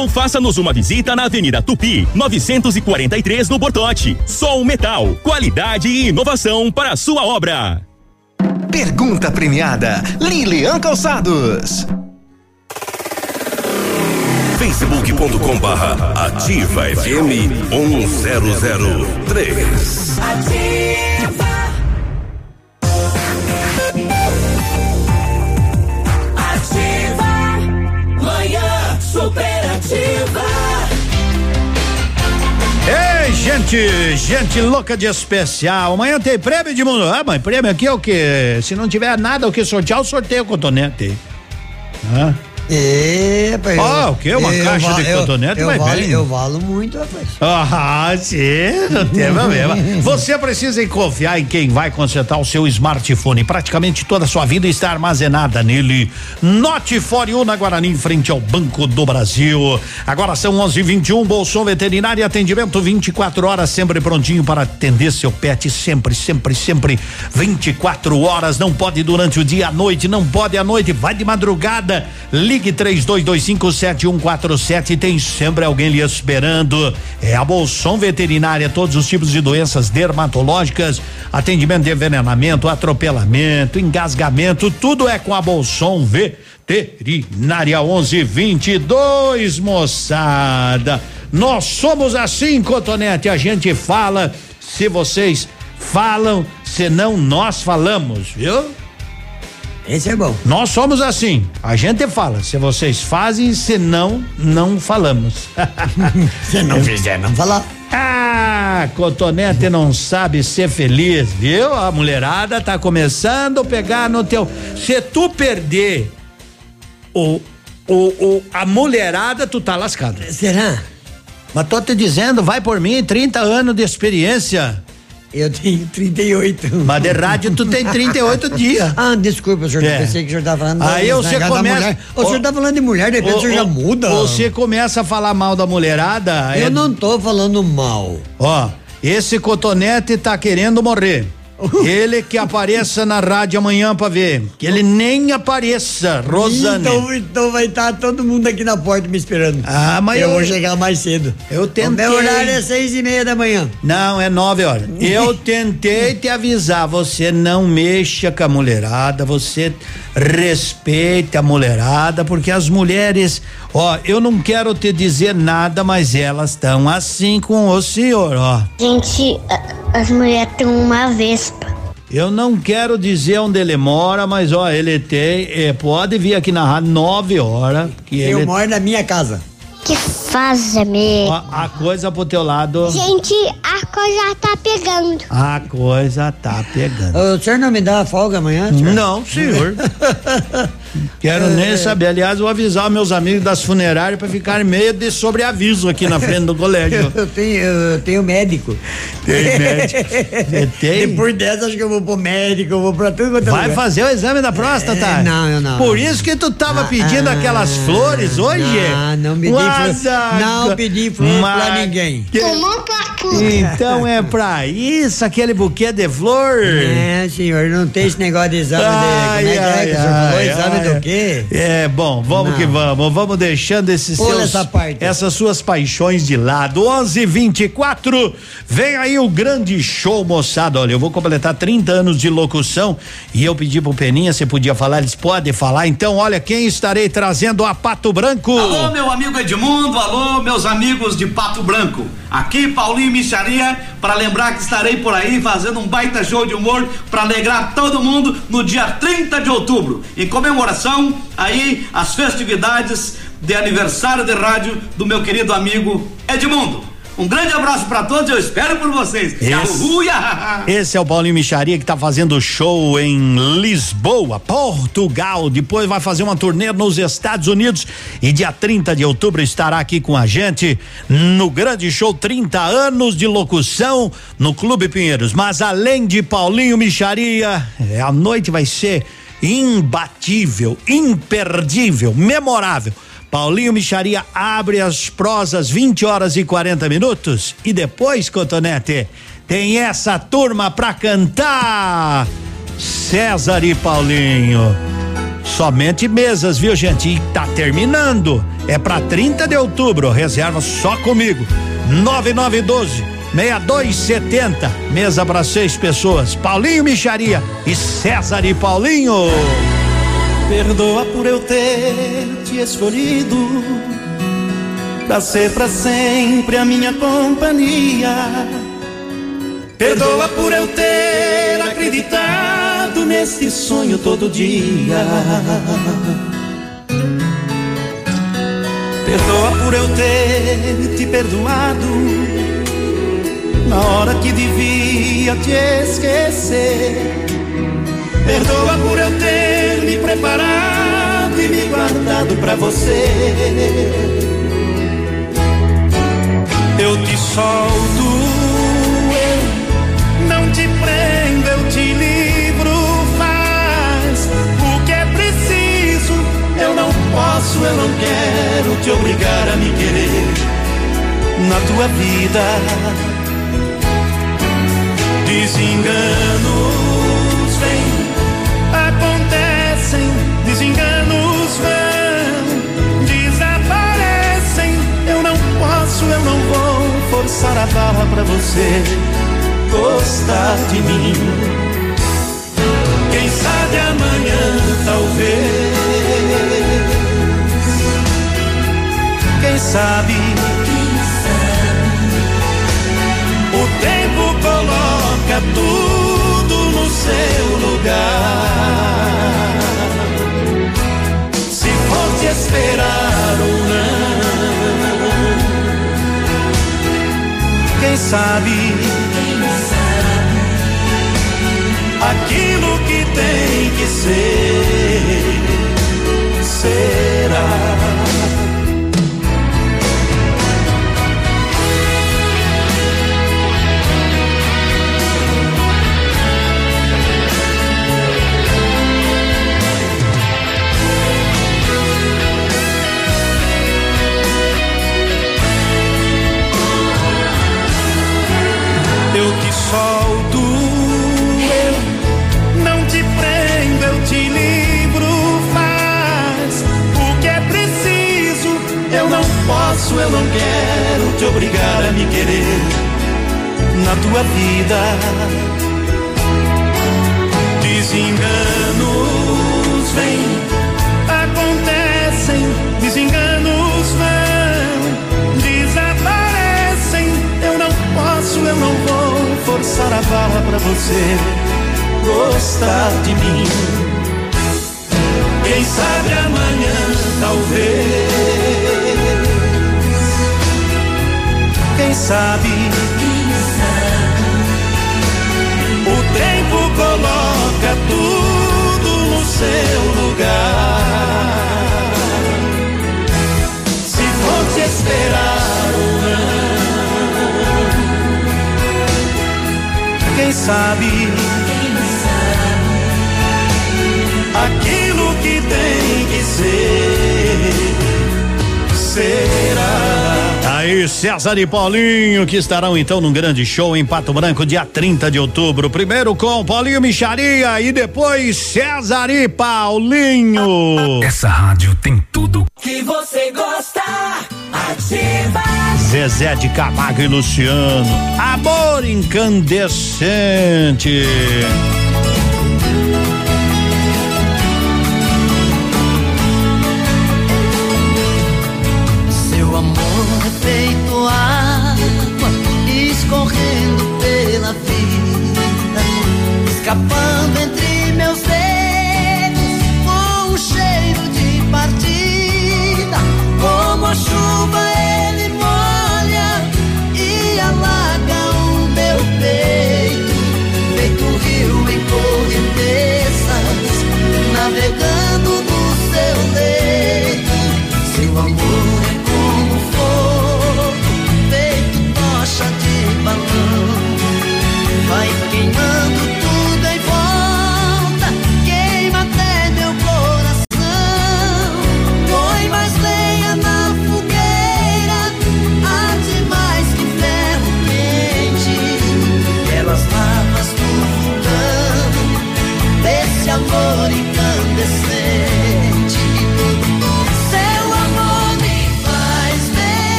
ou faça-nos uma visita na Avenida Tupi, 943 no Bortote. Sol Metal, qualidade e inovação para a sua obra. Pergunta premiada Lilian Calçados. facebook.com barra ativa FM 1003. Ativa. Gente, gente louca de especial. Amanhã tem prêmio de mundo. Ah, mas prêmio aqui é o quê? Se não tiver nada o que sortear, eu sorteio o cotonete. Hã? É, rapaz. Ah, o quê? Uma eu caixa de eu- cotonete eu vai valo, bem. Eu valo muito, rapaz. Ah, sim, não tem problema. Você precisa confiar em quem vai consertar o seu smartphone. Praticamente toda a sua vida está armazenada nele. Note For You na Guarani, em frente ao Banco do Brasil. Agora são 11:21. Bolsão Veterinário, atendimento 24 horas, sempre prontinho para atender seu pet. Sempre, sempre, sempre. 24 horas. Não pode durante o dia, à noite. Não pode à noite. Vai de madrugada. Ligue 32257147. Tem sempre alguém lhe esperando. É a Bolson Veterinária, todos os tipos de doenças dermatológicas, atendimento de envenenamento, atropelamento, engasgamento, tudo é com a Bolson Veterinária 1122, moçada. Nós somos assim, Cotonete, a gente fala, se vocês falam, senão nós falamos, viu? Esse é bom. Nós somos assim. A gente fala. Se vocês fazem, se não, não falamos. se não fizer, não falar. Ah, Cotonete não sabe ser feliz, viu? A mulherada tá começando a pegar no teu. Se tu perder o, o, o a mulherada, tu tá lascado. Será? Mas tô te dizendo, vai por mim, 30 anos de experiência. Eu tenho 38. Mas de rádio tu tem 38 dias. Ah, desculpa, senhor. É. Pensei que o senhor estava falando Aí da- você começa- mulher. O senhor tá falando de mulher, de repente o senhor já muda. Você começa a falar mal da mulherada. Eu é- não tô falando mal. Ó, esse cotonete tá querendo morrer. Ele que apareça na rádio amanhã pra ver. Que ele nem apareça, Rosane. Então, então vai estar todo mundo aqui na porta me esperando. Ah, mas eu, eu- vou chegar mais cedo. Eu tentei. O meu horário é seis e meia da manhã. Não, é nove horas. Eu tentei te avisar, você não mexa com a mulherada, você respeite a mulherada, porque as mulheres, ó, eu não quero te dizer nada, mas elas estão assim com o senhor, ó. Gente, as mulheres têm uma vespa. Eu não quero dizer onde ele mora, mas ó, ele tem, eh, pode vir aqui na rádio nove horas, que Eu ele, moro na minha casa. Que faz, amigo? ó, a coisa pro teu lado, Gente, a coisa tá pegando. a coisa tá pegando. O senhor não me dá folga amanhã, senhor? Não, senhor. Quero nem saber. Aliás, vou avisar meus amigos das funerárias para ficarem meio de sobreaviso aqui na frente do colégio. Eu tenho, eu tenho médico. Tem médico? Tem? Depois dessa, acho que eu vou pro médico, eu vou pra tudo quanto é Vai lugar. fazer o exame da próstata? É, não, eu não. Por isso que tu tava pedindo ah, aquelas flores hoje? Não, não pedi Mas flor. a- Não pedi flor pra Mas- ninguém. Tomou tua Então é pra isso aquele buquê de flor? É, senhor, não tem esse negócio de exame de. Como é que é que senhor falou? Exame ai. Do quê? É, bom, vamos Não. que vamos. Vamos deixando esses Pula seus, essa parte. essas suas paixões de lado. 11:24. Vem aí o grande show, moçada. Olha, eu vou completar 30 anos de locução e eu pedi pro Peninha se podia falar, eles podem falar. Então, olha quem estarei trazendo a Pato Branco. Alô, meu amigo Edmundo, alô, meus amigos de Pato Branco. Aqui, Paulinho Micharia, para lembrar que estarei por aí fazendo um baita show de humor para alegrar todo mundo no dia 30 de outubro, em comemoração aí às festividades de aniversário de rádio do meu querido amigo Edmundo. Um grande abraço para todos, eu espero por vocês. Yahá. Esse é o Paulinho Micharia que tá fazendo show em Lisboa, Portugal. Depois vai fazer uma turnê nos Estados Unidos e dia 30 de outubro estará aqui com a gente no grande show 30 anos de locução no Clube Pinheiros. Mas além de Paulinho Micharia, é, a noite vai ser imbatível, imperdível, memorável. Paulinho Micharia abre as prosas 20 horas e 40 minutos e depois, Cotonete, tem essa turma pra cantar. César e Paulinho. Somente mesas, viu, gente? E tá terminando. É pra 30 de outubro. Reserva só comigo. 9912 6270. Mesa para seis pessoas. Paulinho Micharia e César e Paulinho. Perdoa por eu ter te escolhido pra ser pra sempre a minha companhia. Perdoa por eu ter acreditado nesse sonho todo dia. Perdoa por eu ter te perdoado na hora que devia te esquecer. Perdoa por eu ter me preparado e me guardado pra você. Eu te solto, eu não te prendo, eu te livro. Faz o que é preciso. Eu não posso, eu não quero te obrigar a me querer na tua vida. Desenganos eu não vou forçar a barra pra você gostar de mim. Quem sabe amanhã, talvez. Quem sabe? O tempo coloca tudo no seu lugar. Se for te esperar ou não, quem sabe? Aquilo que tem que ser, será. César e Paulinho, que estarão então num grande show em Pato Branco, dia 30 de outubro. Primeiro com Paulinho Micharia e depois César e Paulinho. Essa rádio tem tudo. Que você gosta, ativa. Zezé de Camargo e Luciano. Amor incandescente.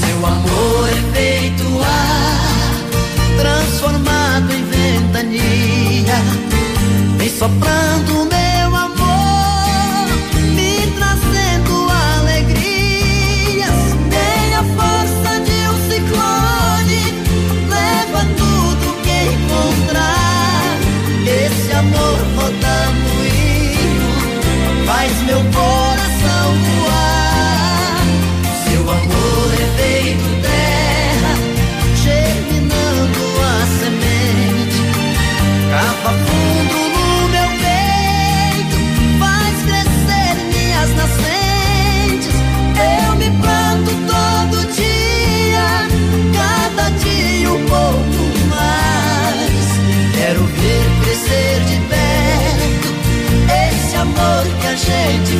Seu amor é feito ar, transformado em ventania, vem soprando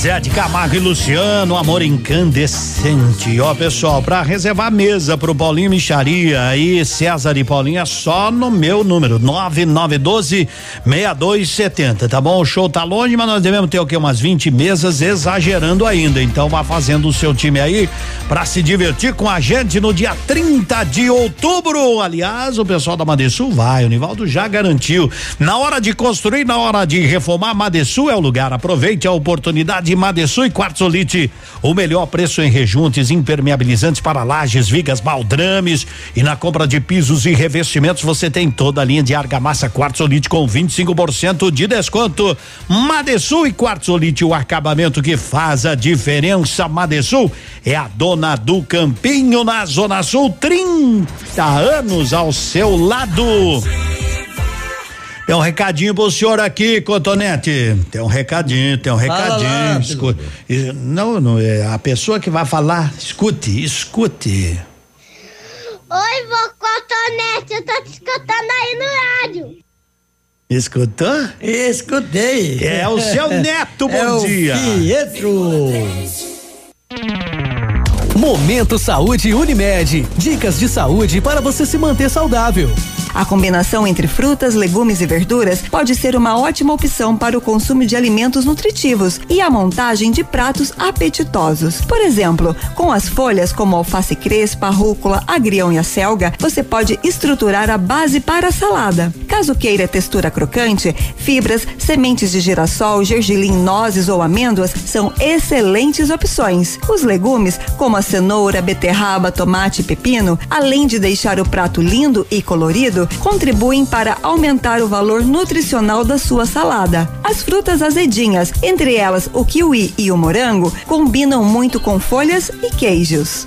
Zezé de Camargo e Luciano, amor incandescente. Ó, pessoal, pra reservar mesa pro Paulinho Micharia aí, César e Paulinho, é só no meu número, 9912 6270, tá bom? O show tá longe, mas nós devemos ter o quê? Umas 20 mesas, exagerando ainda. Então vá fazendo o seu time aí pra se divertir com a gente no dia 30 de outubro. Aliás, o pessoal da Madesul vai, o Nivaldo já garantiu. Na hora de construir, na hora de reformar, Madesul é o lugar. Aproveite a oportunidade Madesul e Quartzolite, o melhor preço em rejuntes, impermeabilizantes para lajes, vigas, baldrames e na compra de pisos e revestimentos você tem toda a linha de argamassa Quartzolite com 25% de desconto. Madesul e Quartzolite, o acabamento que faz a diferença. Madesul é a dona do Campinho na Zona Sul, 30 anos ao seu lado. Tem um recadinho pro senhor aqui, Cotonete. Tem um recadinho, tem um recadinho. lá, escute. Não, não é a pessoa que vai falar. Escute, escute. Oi, vô Cotonete, eu tô te escutando aí no rádio. Escutou? Escutei. É o seu neto, bom É o dia. Pietro. Momento Saúde Unimed. Dicas de saúde para você se manter saudável. A combinação entre frutas, legumes e verduras pode ser uma ótima opção para o consumo de alimentos nutritivos e a montagem de pratos apetitosos. Por exemplo, com as folhas como alface crespa, rúcula, agrião e a selga, você pode estruturar a base para a salada. Caso queira textura crocante, fibras, sementes de girassol, gergelim, nozes ou amêndoas são excelentes opções. Os legumes, como a cenoura, beterraba, tomate e pepino, além de deixar o prato lindo e colorido, contribuem para aumentar o valor nutricional da sua salada. As frutas azedinhas, entre elas o kiwi e o morango, combinam muito com folhas e queijos.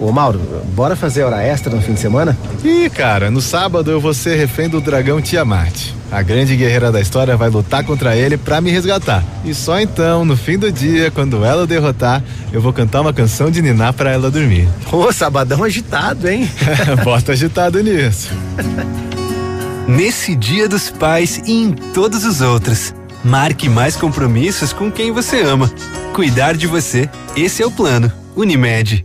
Ô Mauro, bora fazer hora extra no fim de semana? Ih, cara, no sábado eu vou ser refém do dragão Tiamat. A grande guerreira da história vai lutar contra ele pra me resgatar. E só então, no fim do dia, quando ela o derrotar, eu vou cantar uma canção de Niná pra ela dormir. Ô, sabadão agitado, hein? Bota agitado nisso. Nesse Dia dos Pais e em todos os outros. Marque mais compromissos com quem você ama. Cuidar de você, esse é o plano. Unimed.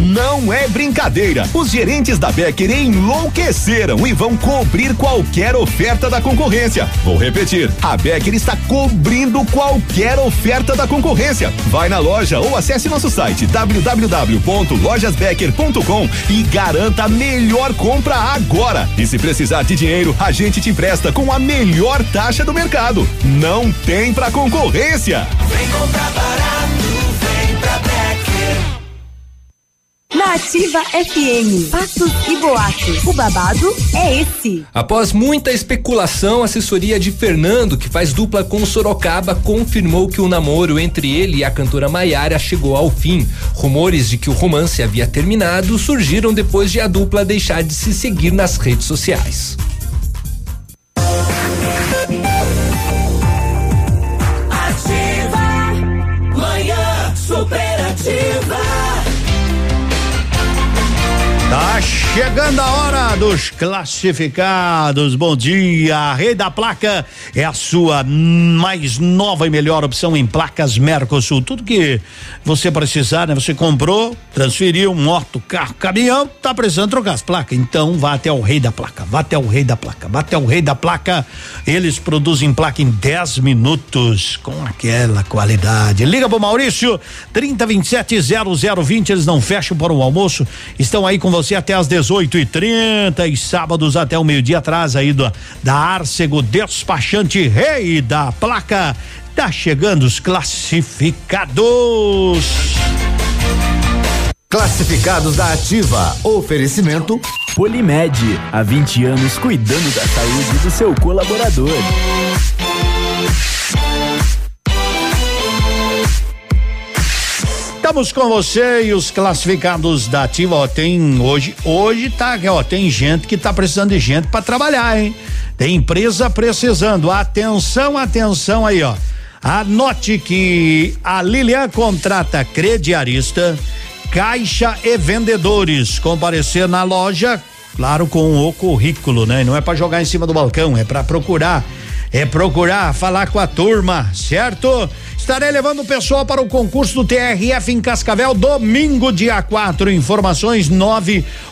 Não é brincadeira. Os gerentes da Becker enlouqueceram e vão cobrir qualquer oferta da concorrência. Vou repetir: a Becker está cobrindo qualquer oferta da concorrência. Vai na loja ou acesse nosso site www.lojasbecker.com e garanta a melhor compra agora. E se precisar de dinheiro, a gente te empresta com a melhor taxa do mercado. Não tem pra concorrência. Vem comprar barato, vem pra Becker. Na Ativa FM, fatos e boatos. O babado é esse. Após muita especulação, a assessoria de Fernando, que faz dupla com Sorocaba, confirmou que o namoro entre ele e a cantora Maiara chegou ao fim. Rumores de que o romance havia terminado surgiram depois de a dupla deixar de se seguir nas redes sociais. Tá chegando a hora dos classificados. Bom dia. Rei da Placa é a sua mais nova e melhor opção em placas Mercosul. Tudo que você precisar, né? Você comprou, transferiu, moto, carro, caminhão, tá precisando trocar as placas. Então vá até o Rei da Placa. Vá até o Rei da Placa. Vá até o Rei da Placa. Eles produzem placa em 10 minutos com aquela qualidade. Liga pro Maurício 3027 0020. Eles não fecham para o almoço. Estão aí com você até às 18 e 30 e sábados até o meio-dia atrás aí do, da Arcego Despachante Rei da Placa. Tá chegando os classificados. Classificados da Ativa. Oferecimento Polimed, há 20 anos cuidando da saúde do seu colaborador. Estamos com você e os classificados da Ativa, ó, tem hoje, hoje tá, ó, tem gente que tá precisando de gente para trabalhar, hein? Tem empresa precisando. Atenção, atenção aí, ó. Anote que a Lilian contrata crediarista, caixa e vendedores comparecer na loja, claro, com o currículo, né? Não é para jogar em cima do balcão, é para procurar é procurar falar com a turma, certo? Estarei levando o pessoal para o concurso do TRF em Cascavel domingo, dia 4. Informações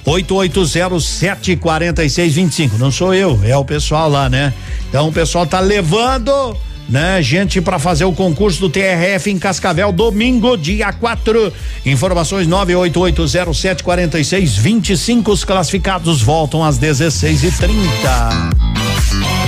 988074625. Não sou eu, é o pessoal lá, né? Então o pessoal tá levando né, gente para fazer o concurso do TRF em Cascavel domingo, dia 4. Informações 988074625. Os classificados voltam às 16h30.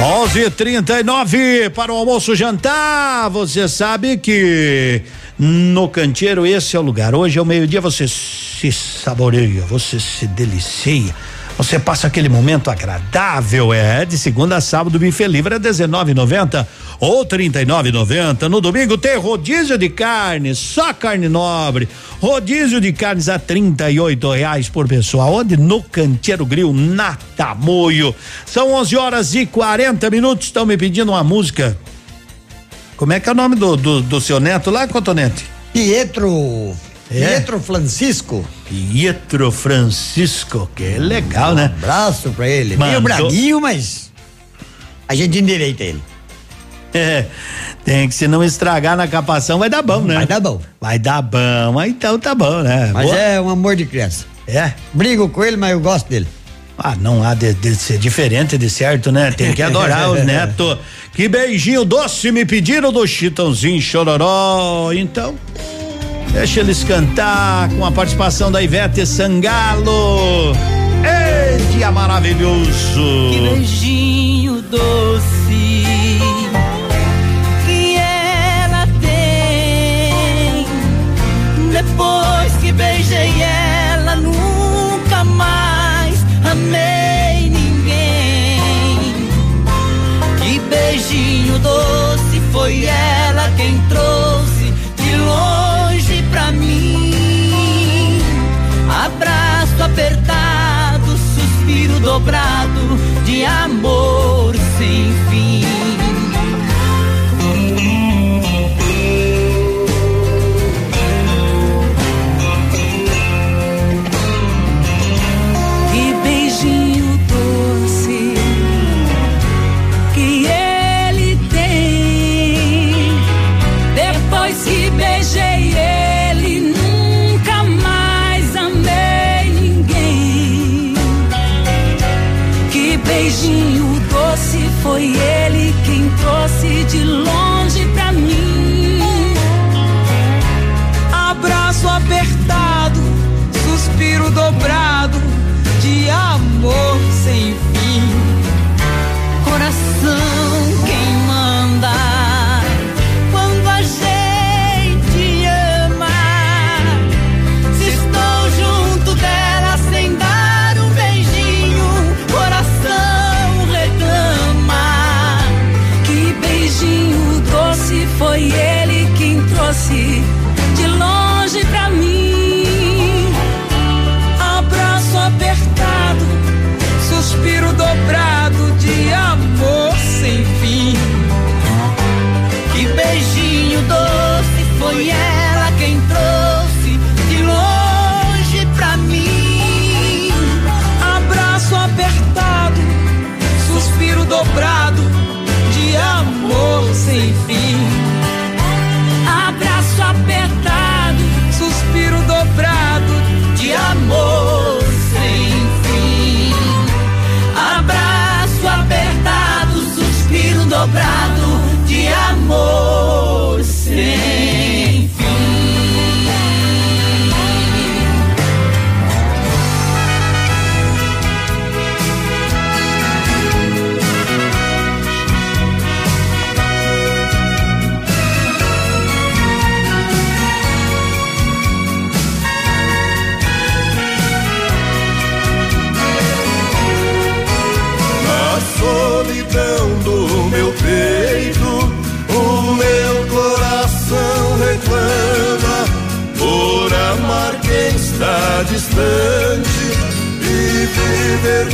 11:39 para o almoço jantar. Você sabe que no canteiro esse é o lugar. Hoje é o meio-dia você se saboreia, você se delicia. Você passa aquele momento agradável, é de segunda a sábado, bife livre é 19,90 ou 39,90. No domingo tem rodízio de carne, só carne nobre. Rodízio de carnes a 38 reais por pessoa. Onde? No Canteiro Grill, na Tamoio. São 11 horas e 40 minutos. Estão me pedindo uma música. Como é que é o nome do, do, do seu neto lá, Cotonete? Pietro. É? Pietro Francisco. Pietro Francisco, que é legal, né? Um abraço pra ele. Meio Mandou- braguinho, mas a gente endireita ele. É, tem que se não estragar na capação, vai dar bom, né? Vai dar bom. Vai dar bom, então tá bom, né? Mas Boa. é um amor de criança. É? Brigo com ele, mas eu gosto dele. Ah, não há de, de ser diferente de certo, né? Tem que adorar os netos. Que beijinho doce me pediram do Chitãozinho Chororó. Então, deixa eles cantar com a participação da Ivete Sangalo. Ei, dia maravilhoso. Que beijinho doce que ela tem. Depois que beijei ela, nunca mais amei ninguém. Que beijinho doce foi ela dobrado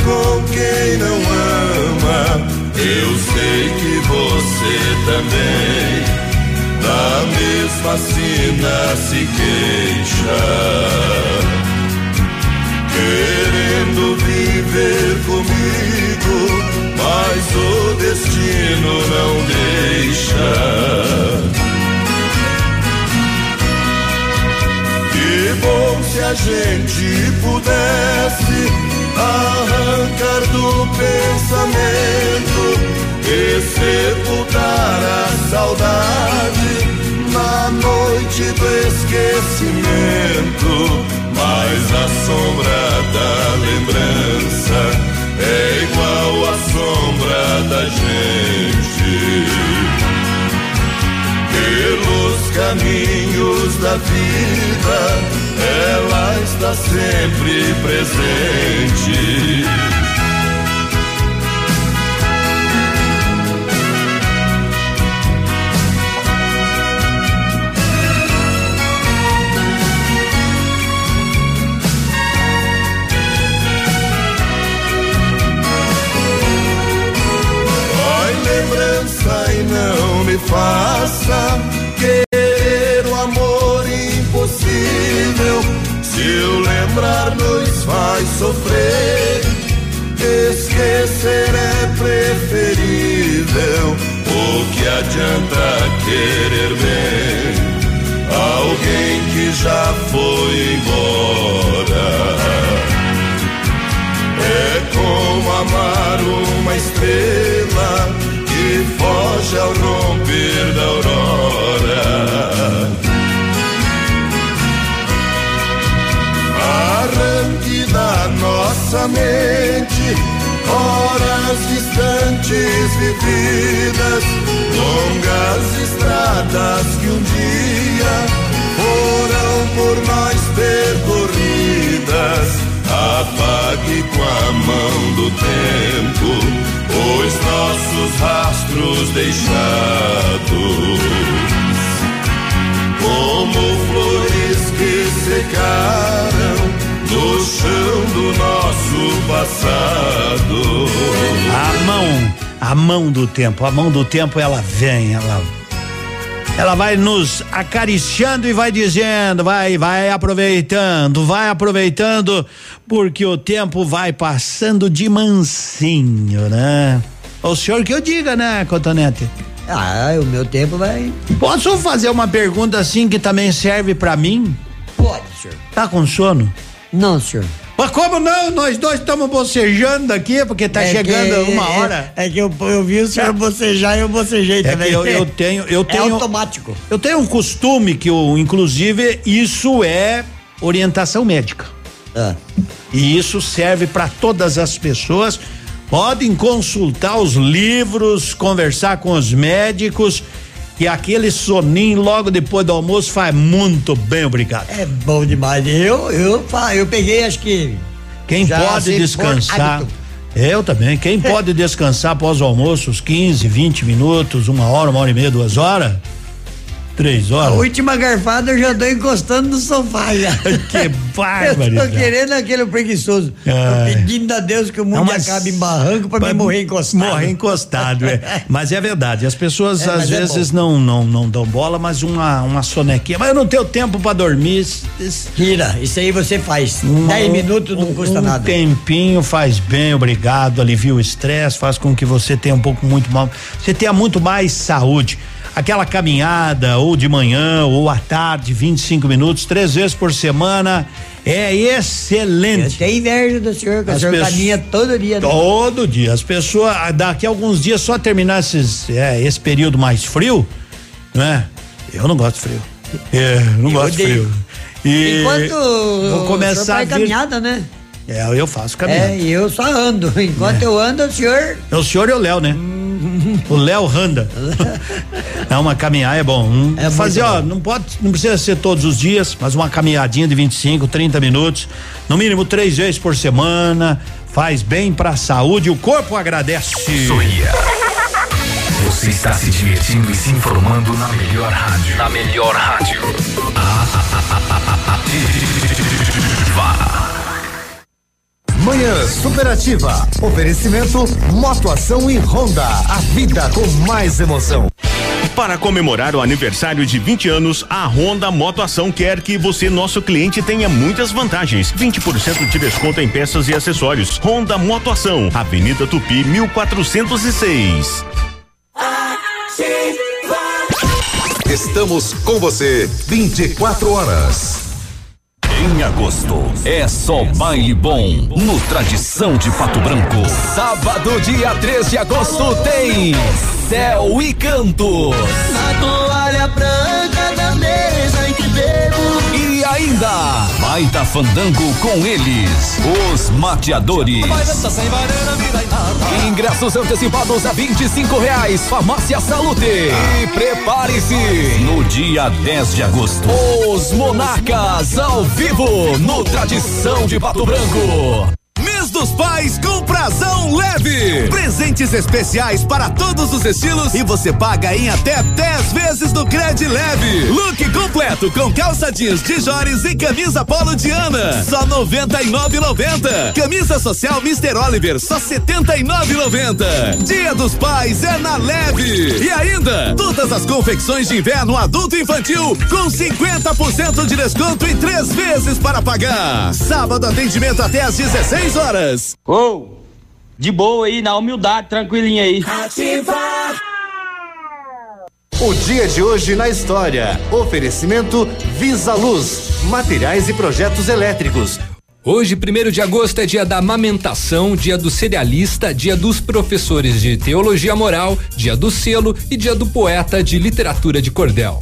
com quem não ama. Eu sei que você também da mesma sina se queixa querendo viver comigo, mas o destino não deixa. Que bom se a gente pudesse arrancar do pensamento e sepultar a saudade na noite do esquecimento. Mas a sombra da lembrança é igual à sombra da gente. Pelos caminhos da vida, ela está sempre presente. Ai, lembrança e não me faça Se o lembrar, nos faz sofrer. Esquecer é preferível. O que adianta querer ver alguém que já foi embora? É como amar uma estrela que foge ao romper da aurora. Nossa mente horas distantes vividas, longas estradas que um dia foram por nós percorridas. Apague com a mão do tempo os nossos rastros deixados, como flores que secaram no chão do nosso passado. A mão, a mão do tempo, a mão do tempo ela vem, ela ela vai nos acariciando e vai dizendo, vai, vai aproveitando, vai aproveitando, porque o tempo vai passando de mansinho, né? O senhor que eu diga, né, Cotonete? Ah, o meu tempo vai. Posso fazer uma pergunta assim que também serve para mim? Pode, senhor. Tá com sono? Não, senhor. Mas como não? Nós dois estamos bocejando aqui, porque tá É chegando que- uma é- hora. É, que eu, eu vi o senhor bocejar e eu bocejei É também. eu, eu tenho, eu É tenho. automático. Eu tenho um costume que eu, inclusive, isso é orientação médica. Ah. E isso serve para todas as pessoas. Podem consultar os livros, conversar com os médicos, que aquele soninho logo depois do almoço faz muito bem, obrigado. É bom demais. Eu, eu, eu peguei, acho que. Quem pode descansar. Eu também. Quem pode descansar após o almoço, uns 15, 20 minutos, uma hora, uma hora e meia, duas horas? Três A horas? última garfada eu já tô encostando no sofá já. que Eu barbaridade. tô querendo aquele preguiçoso. Tô Ai. pedindo a Deus que o mundo acabe em barranco pra mim morrer encostado. Morrer encostado, é. Mas é verdade, as pessoas É, às é vezes não, não não dão bola, mas uma, uma sonequinha. Mas eu não tenho tempo pra dormir. Tira, isso aí você faz. um- 10 minutos não custa um nada. tempinho faz bem, obrigado, alivia o estresse, faz com que você tenha um pouco muito mal, você tenha muito mais saúde. Aquela caminhada, ou de manhã, ou à tarde, 25 minutos, três vezes por semana, é excelente. Tem inveja do senhor, que o senhor caminha todo dia. né? Todo dia. As pessoas, daqui a alguns dias, só terminar esses, é, esse período mais frio, né? Eu não gosto de frio. É, não Eu gosto de frio. E Enquanto vou começar a vir- caminhada, né? É, eu faço caminhada. É, eu só ando. Enquanto eu ando, o senhor. É o senhor e o Léo, né? O Léo Randa. é uma caminhada, é bom. Um, É fazer, ó, bom. não pode, não precisa ser todos os dias, mas uma caminhadinha de 25, 30 minutos, no mínimo três vezes por semana, faz bem pra saúde, o corpo agradece. Sorria. Você está se divertindo e se informando na melhor rádio. Na melhor rádio. Ativa. Manhã Superativa. Oferecimento Motoação e Honda. A vida com mais emoção. Para comemorar o aniversário de 20 anos, a Honda Motoação quer que você, nosso cliente, tenha muitas vantagens. 20% de desconto em peças e acessórios. Honda Motoação, Avenida Tupi, 1406. Estamos com você 24 horas. Em agosto, é só baile bom no Tradição de Pato Branco. Sábado, dia 3 de agosto, tem Céu e Cantos. Na toalha branca ainda, baita fandango com eles, os mateadores. Ingressos antecipados a 25 reais, Farmácia Salute. E prepare-se, no dia 10 de agosto, os Monarcas ao vivo no Tradição de Pato Branco. Dos Pais com prazão leve. Presentes especiais para todos os estilos e você paga em até 10 vezes no Cred Leve. Look completo com calça jeans de Jores e camisa polo de Ana, só 99,90. Camisa social Mr. Oliver, só 79,90. Dia dos Pais é na Leve. E ainda, todas as confecções de inverno adulto e infantil com 50% de desconto e três vezes para pagar. Sábado atendimento até às 16 horas. Ô, de boa aí, na humildade, tranquilinho aí. O dia de hoje na história. Oferecimento Visa Luz. Materiais e projetos elétricos. Hoje, 1 de agosto, é dia da amamentação, dia do cerealista, dia dos professores de teologia moral, dia do selo e dia do poeta de literatura de cordel.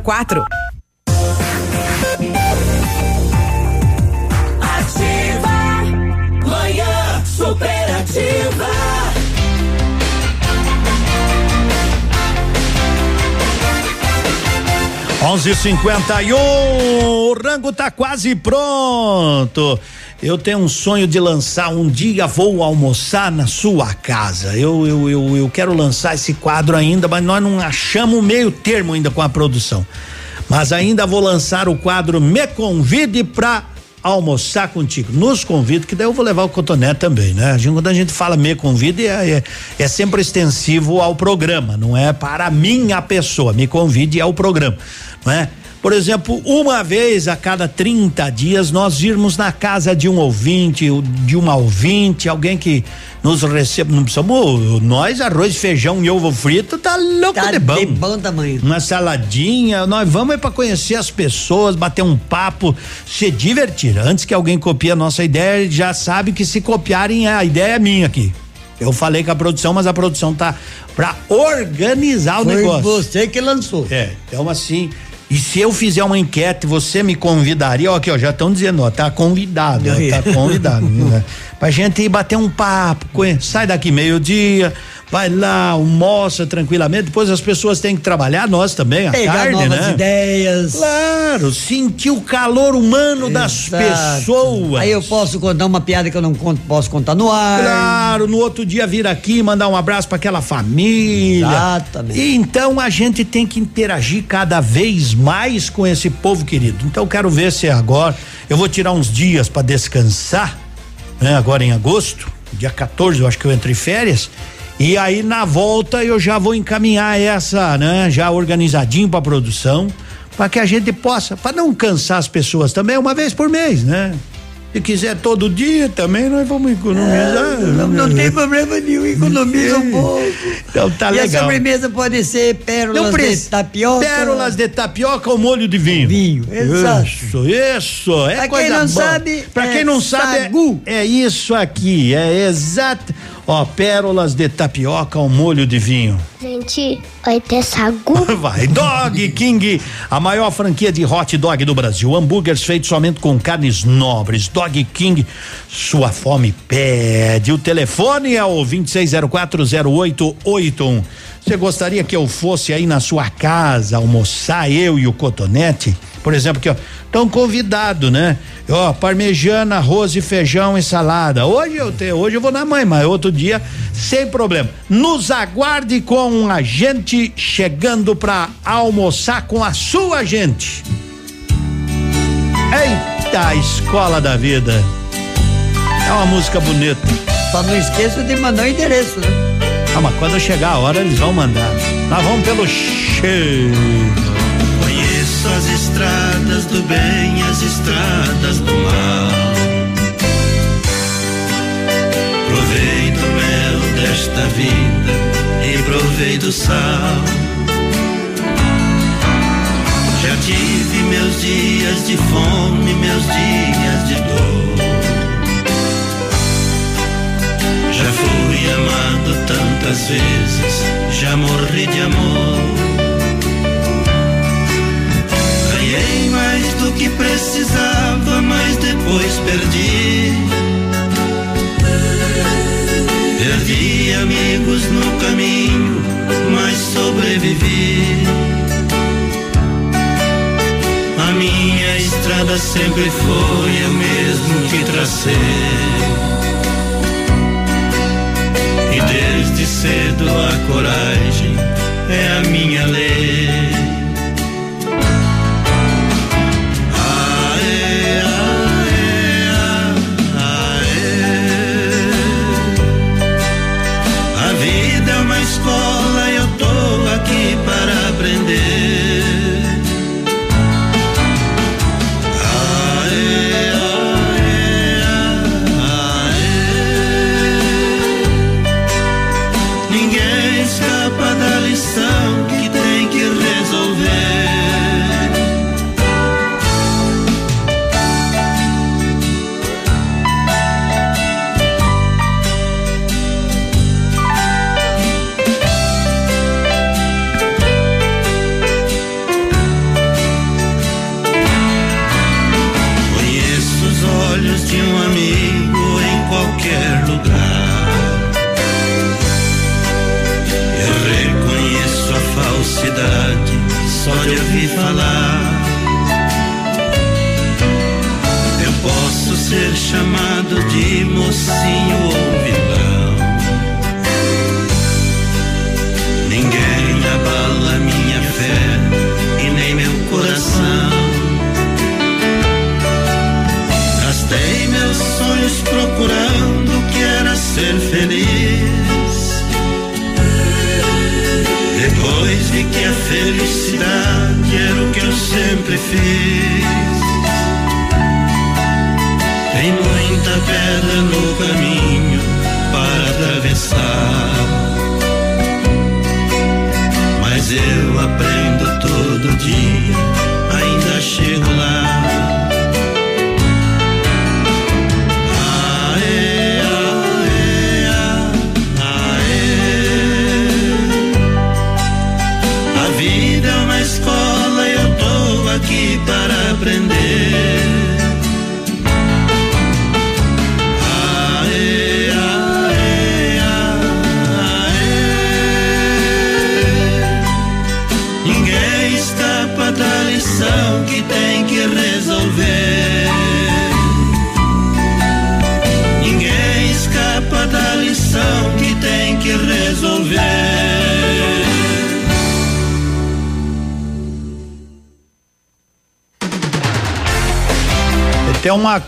Ativa, manhã superativa. Onze cinquenta e um, o rango tá quase pronto. Eu tenho um sonho de lançar um dia vou almoçar na sua casa. Eu, eu, eu, eu quero lançar esse quadro ainda, mas nós não achamos o meio termo ainda com a produção. Mas ainda vou lançar o quadro Me Convide pra almoçar contigo. Nos convido, que daí eu vou levar o cotonete também, né? A gente, quando a gente fala me convide, é, é, é sempre extensivo ao programa, não é para minha pessoa. Me convide ao programa, não é? Por exemplo, uma vez a cada 30 dias nós irmos na casa de um ouvinte, de uma ouvinte, alguém que nos receba. Não precisamos, nós, arroz, feijão e ovo frito, tá louco Tá de bom. de bom tamanho. Uma saladinha, nós vamos é para conhecer as pessoas, bater um papo, se divertir. Antes que alguém copie a nossa ideia, já sabe que se copiarem a ideia é minha aqui. Eu falei com a produção, mas a produção tá pra organizar o Foi negócio. você que lançou. É, então assim, e se eu fizer uma enquete, você me convidaria, ó, aqui, ó, já estão dizendo, ó, tá convidado, ó, tá convidado, né? Pra gente ir bater um papo, sai daqui meio-dia, vai lá, almoça tranquilamente, depois as pessoas têm que trabalhar, nós também, à Pegar tarde, novas né? ideias. Claro, sentir o calor humano das Exato. pessoas. Aí eu posso contar uma piada que eu não conto, posso contar no ar. Claro, no outro dia vir aqui mandar um abraço para aquela família. Exatamente. E então a gente tem que interagir cada vez mais com esse povo querido. Então quero ver se agora eu vou tirar uns dias para descansar, né? Agora em agosto, dia 14, eu acho que eu entro em férias. E aí na volta eu já vou encaminhar essa, né? Já organizadinho para produção, para que a gente possa, para não cansar as pessoas também, uma vez por mês, né? Se quiser todo dia também, nós vamos economizar. Não, não tem problema nenhum, economiza um pouco. Então tá e legal. a sobremesa pode ser pérolas de tapioca. Pérolas de tapioca ou molho de vinho. Vinho, exato. Isso, isso. É Pra coisa quem não boa. sabe, Pra é quem não sabe, é- sagu. é, isso aqui. É exato. Ó, pérolas de tapioca ou molho de vinho. Gente, vai ter sagu. Vai. Dog King, a maior franquia de hot dog do Brasil. Hambúrgueres feitos somente com carnes nobres. Dog King, sua fome pede. O telefone é o 26040881. Você gostaria que eu fosse aí na sua casa almoçar, eu e o Cotonete? Por exemplo, aqui, ó. Estão convidado, né? Ó, parmejana, arroz e feijão e salada. Hoje eu tenho, hoje eu vou na mãe, mas outro dia sem problema. Nos aguarde com a gente chegando pra almoçar com a sua gente. Eita, escola da vida. É uma música bonita. Só não esqueça de mandar o endereço, né? Ah, mas quando chegar a hora eles vão mandar. Nós vamos pelo cheiro. Conheço as estradas do bem, as estradas do mal. Provei do mel desta vida e provei do sal. Já tive meus dias de fome, meus dias de dor. Já fui amado tantas vezes, já morri de amor. Ganhei mais do que precisava, mas depois perdi. Perdi amigos no caminho, mas sobrevivi. A minha estrada sempre foi a mesma que tracei. Cedo a coragem é a minha lei.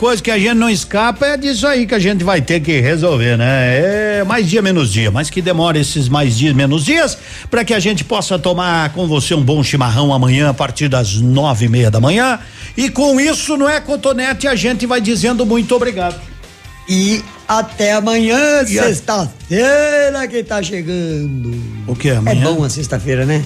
Coisa que a gente não escapa, é disso aí que a gente vai ter que resolver, né? É mais dia, menos dia, mas que demora esses mais dias, menos dias, para que a gente possa tomar com você um bom chimarrão amanhã a partir das nove e meia da manhã. E com isso, não é cotonete, a gente vai dizendo muito obrigado. E até amanhã, sexta-feira que tá chegando. O que É amanhã? bom a sexta-feira, né?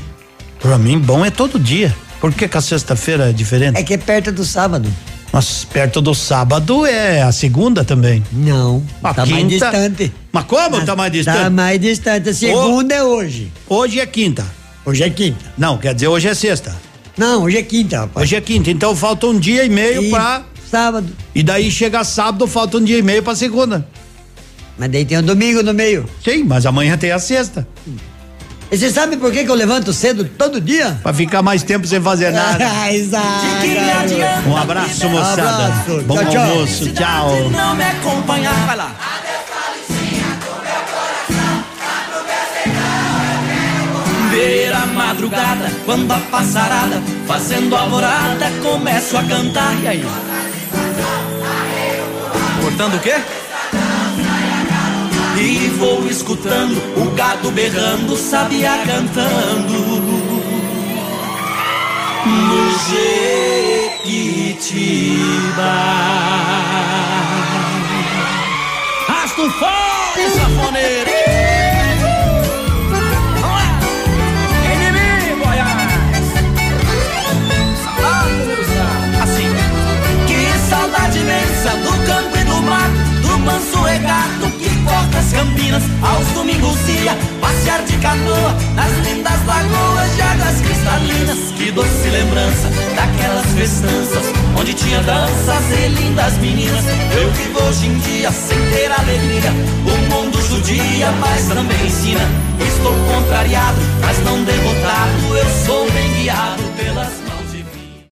Pra mim, bom é todo dia. Por que, que a sexta-feira é diferente? É que é perto do sábado. Mas perto do sábado é a segunda também. Não. A tá mais quinta- distante. Mas como tá mais distante? Tá mais distante. A segunda é hoje. Hoje é quinta. Hoje é quinta. Não, quer dizer, hoje é sexta. Não, hoje é quinta, rapaz. Hoje é quinta, então falta um dia e meio E pra. Sábado. E daí chega sábado, falta um dia e meio pra segunda. Mas daí tem o domingo no meio. Sim, mas amanhã tem a sexta. E você sabe por que, que eu levanto cedo todo dia? Pra ficar mais tempo sem fazer nada. Ah, exato. Um abraço, moçada. Abraço. Bom Tchau, tchau. almoço, tchau. Não me acompanhar, vai lá. Ver a madrugada, quando a passarada, fazendo alvorada, começo a cantar. E aí? Cortando o quê? E vou escutando o gado berrando, sabia cantando. No Jequitibá. Rasta um fone, safoneiro! Assim, saudade imensa do campo e do mato, do manso regato que corta as campinas aos domingos ia passear de canoa nas lindas lagoas de águas cristalinas. Que doce lembrança daquelas festanças onde tinha danças e lindas meninas. Eu vivo hoje em dia sem ter alegria. O mundo judia, mas também ensina. Estou contrariado, mas não derrotado. Eu sou bem guiado pelas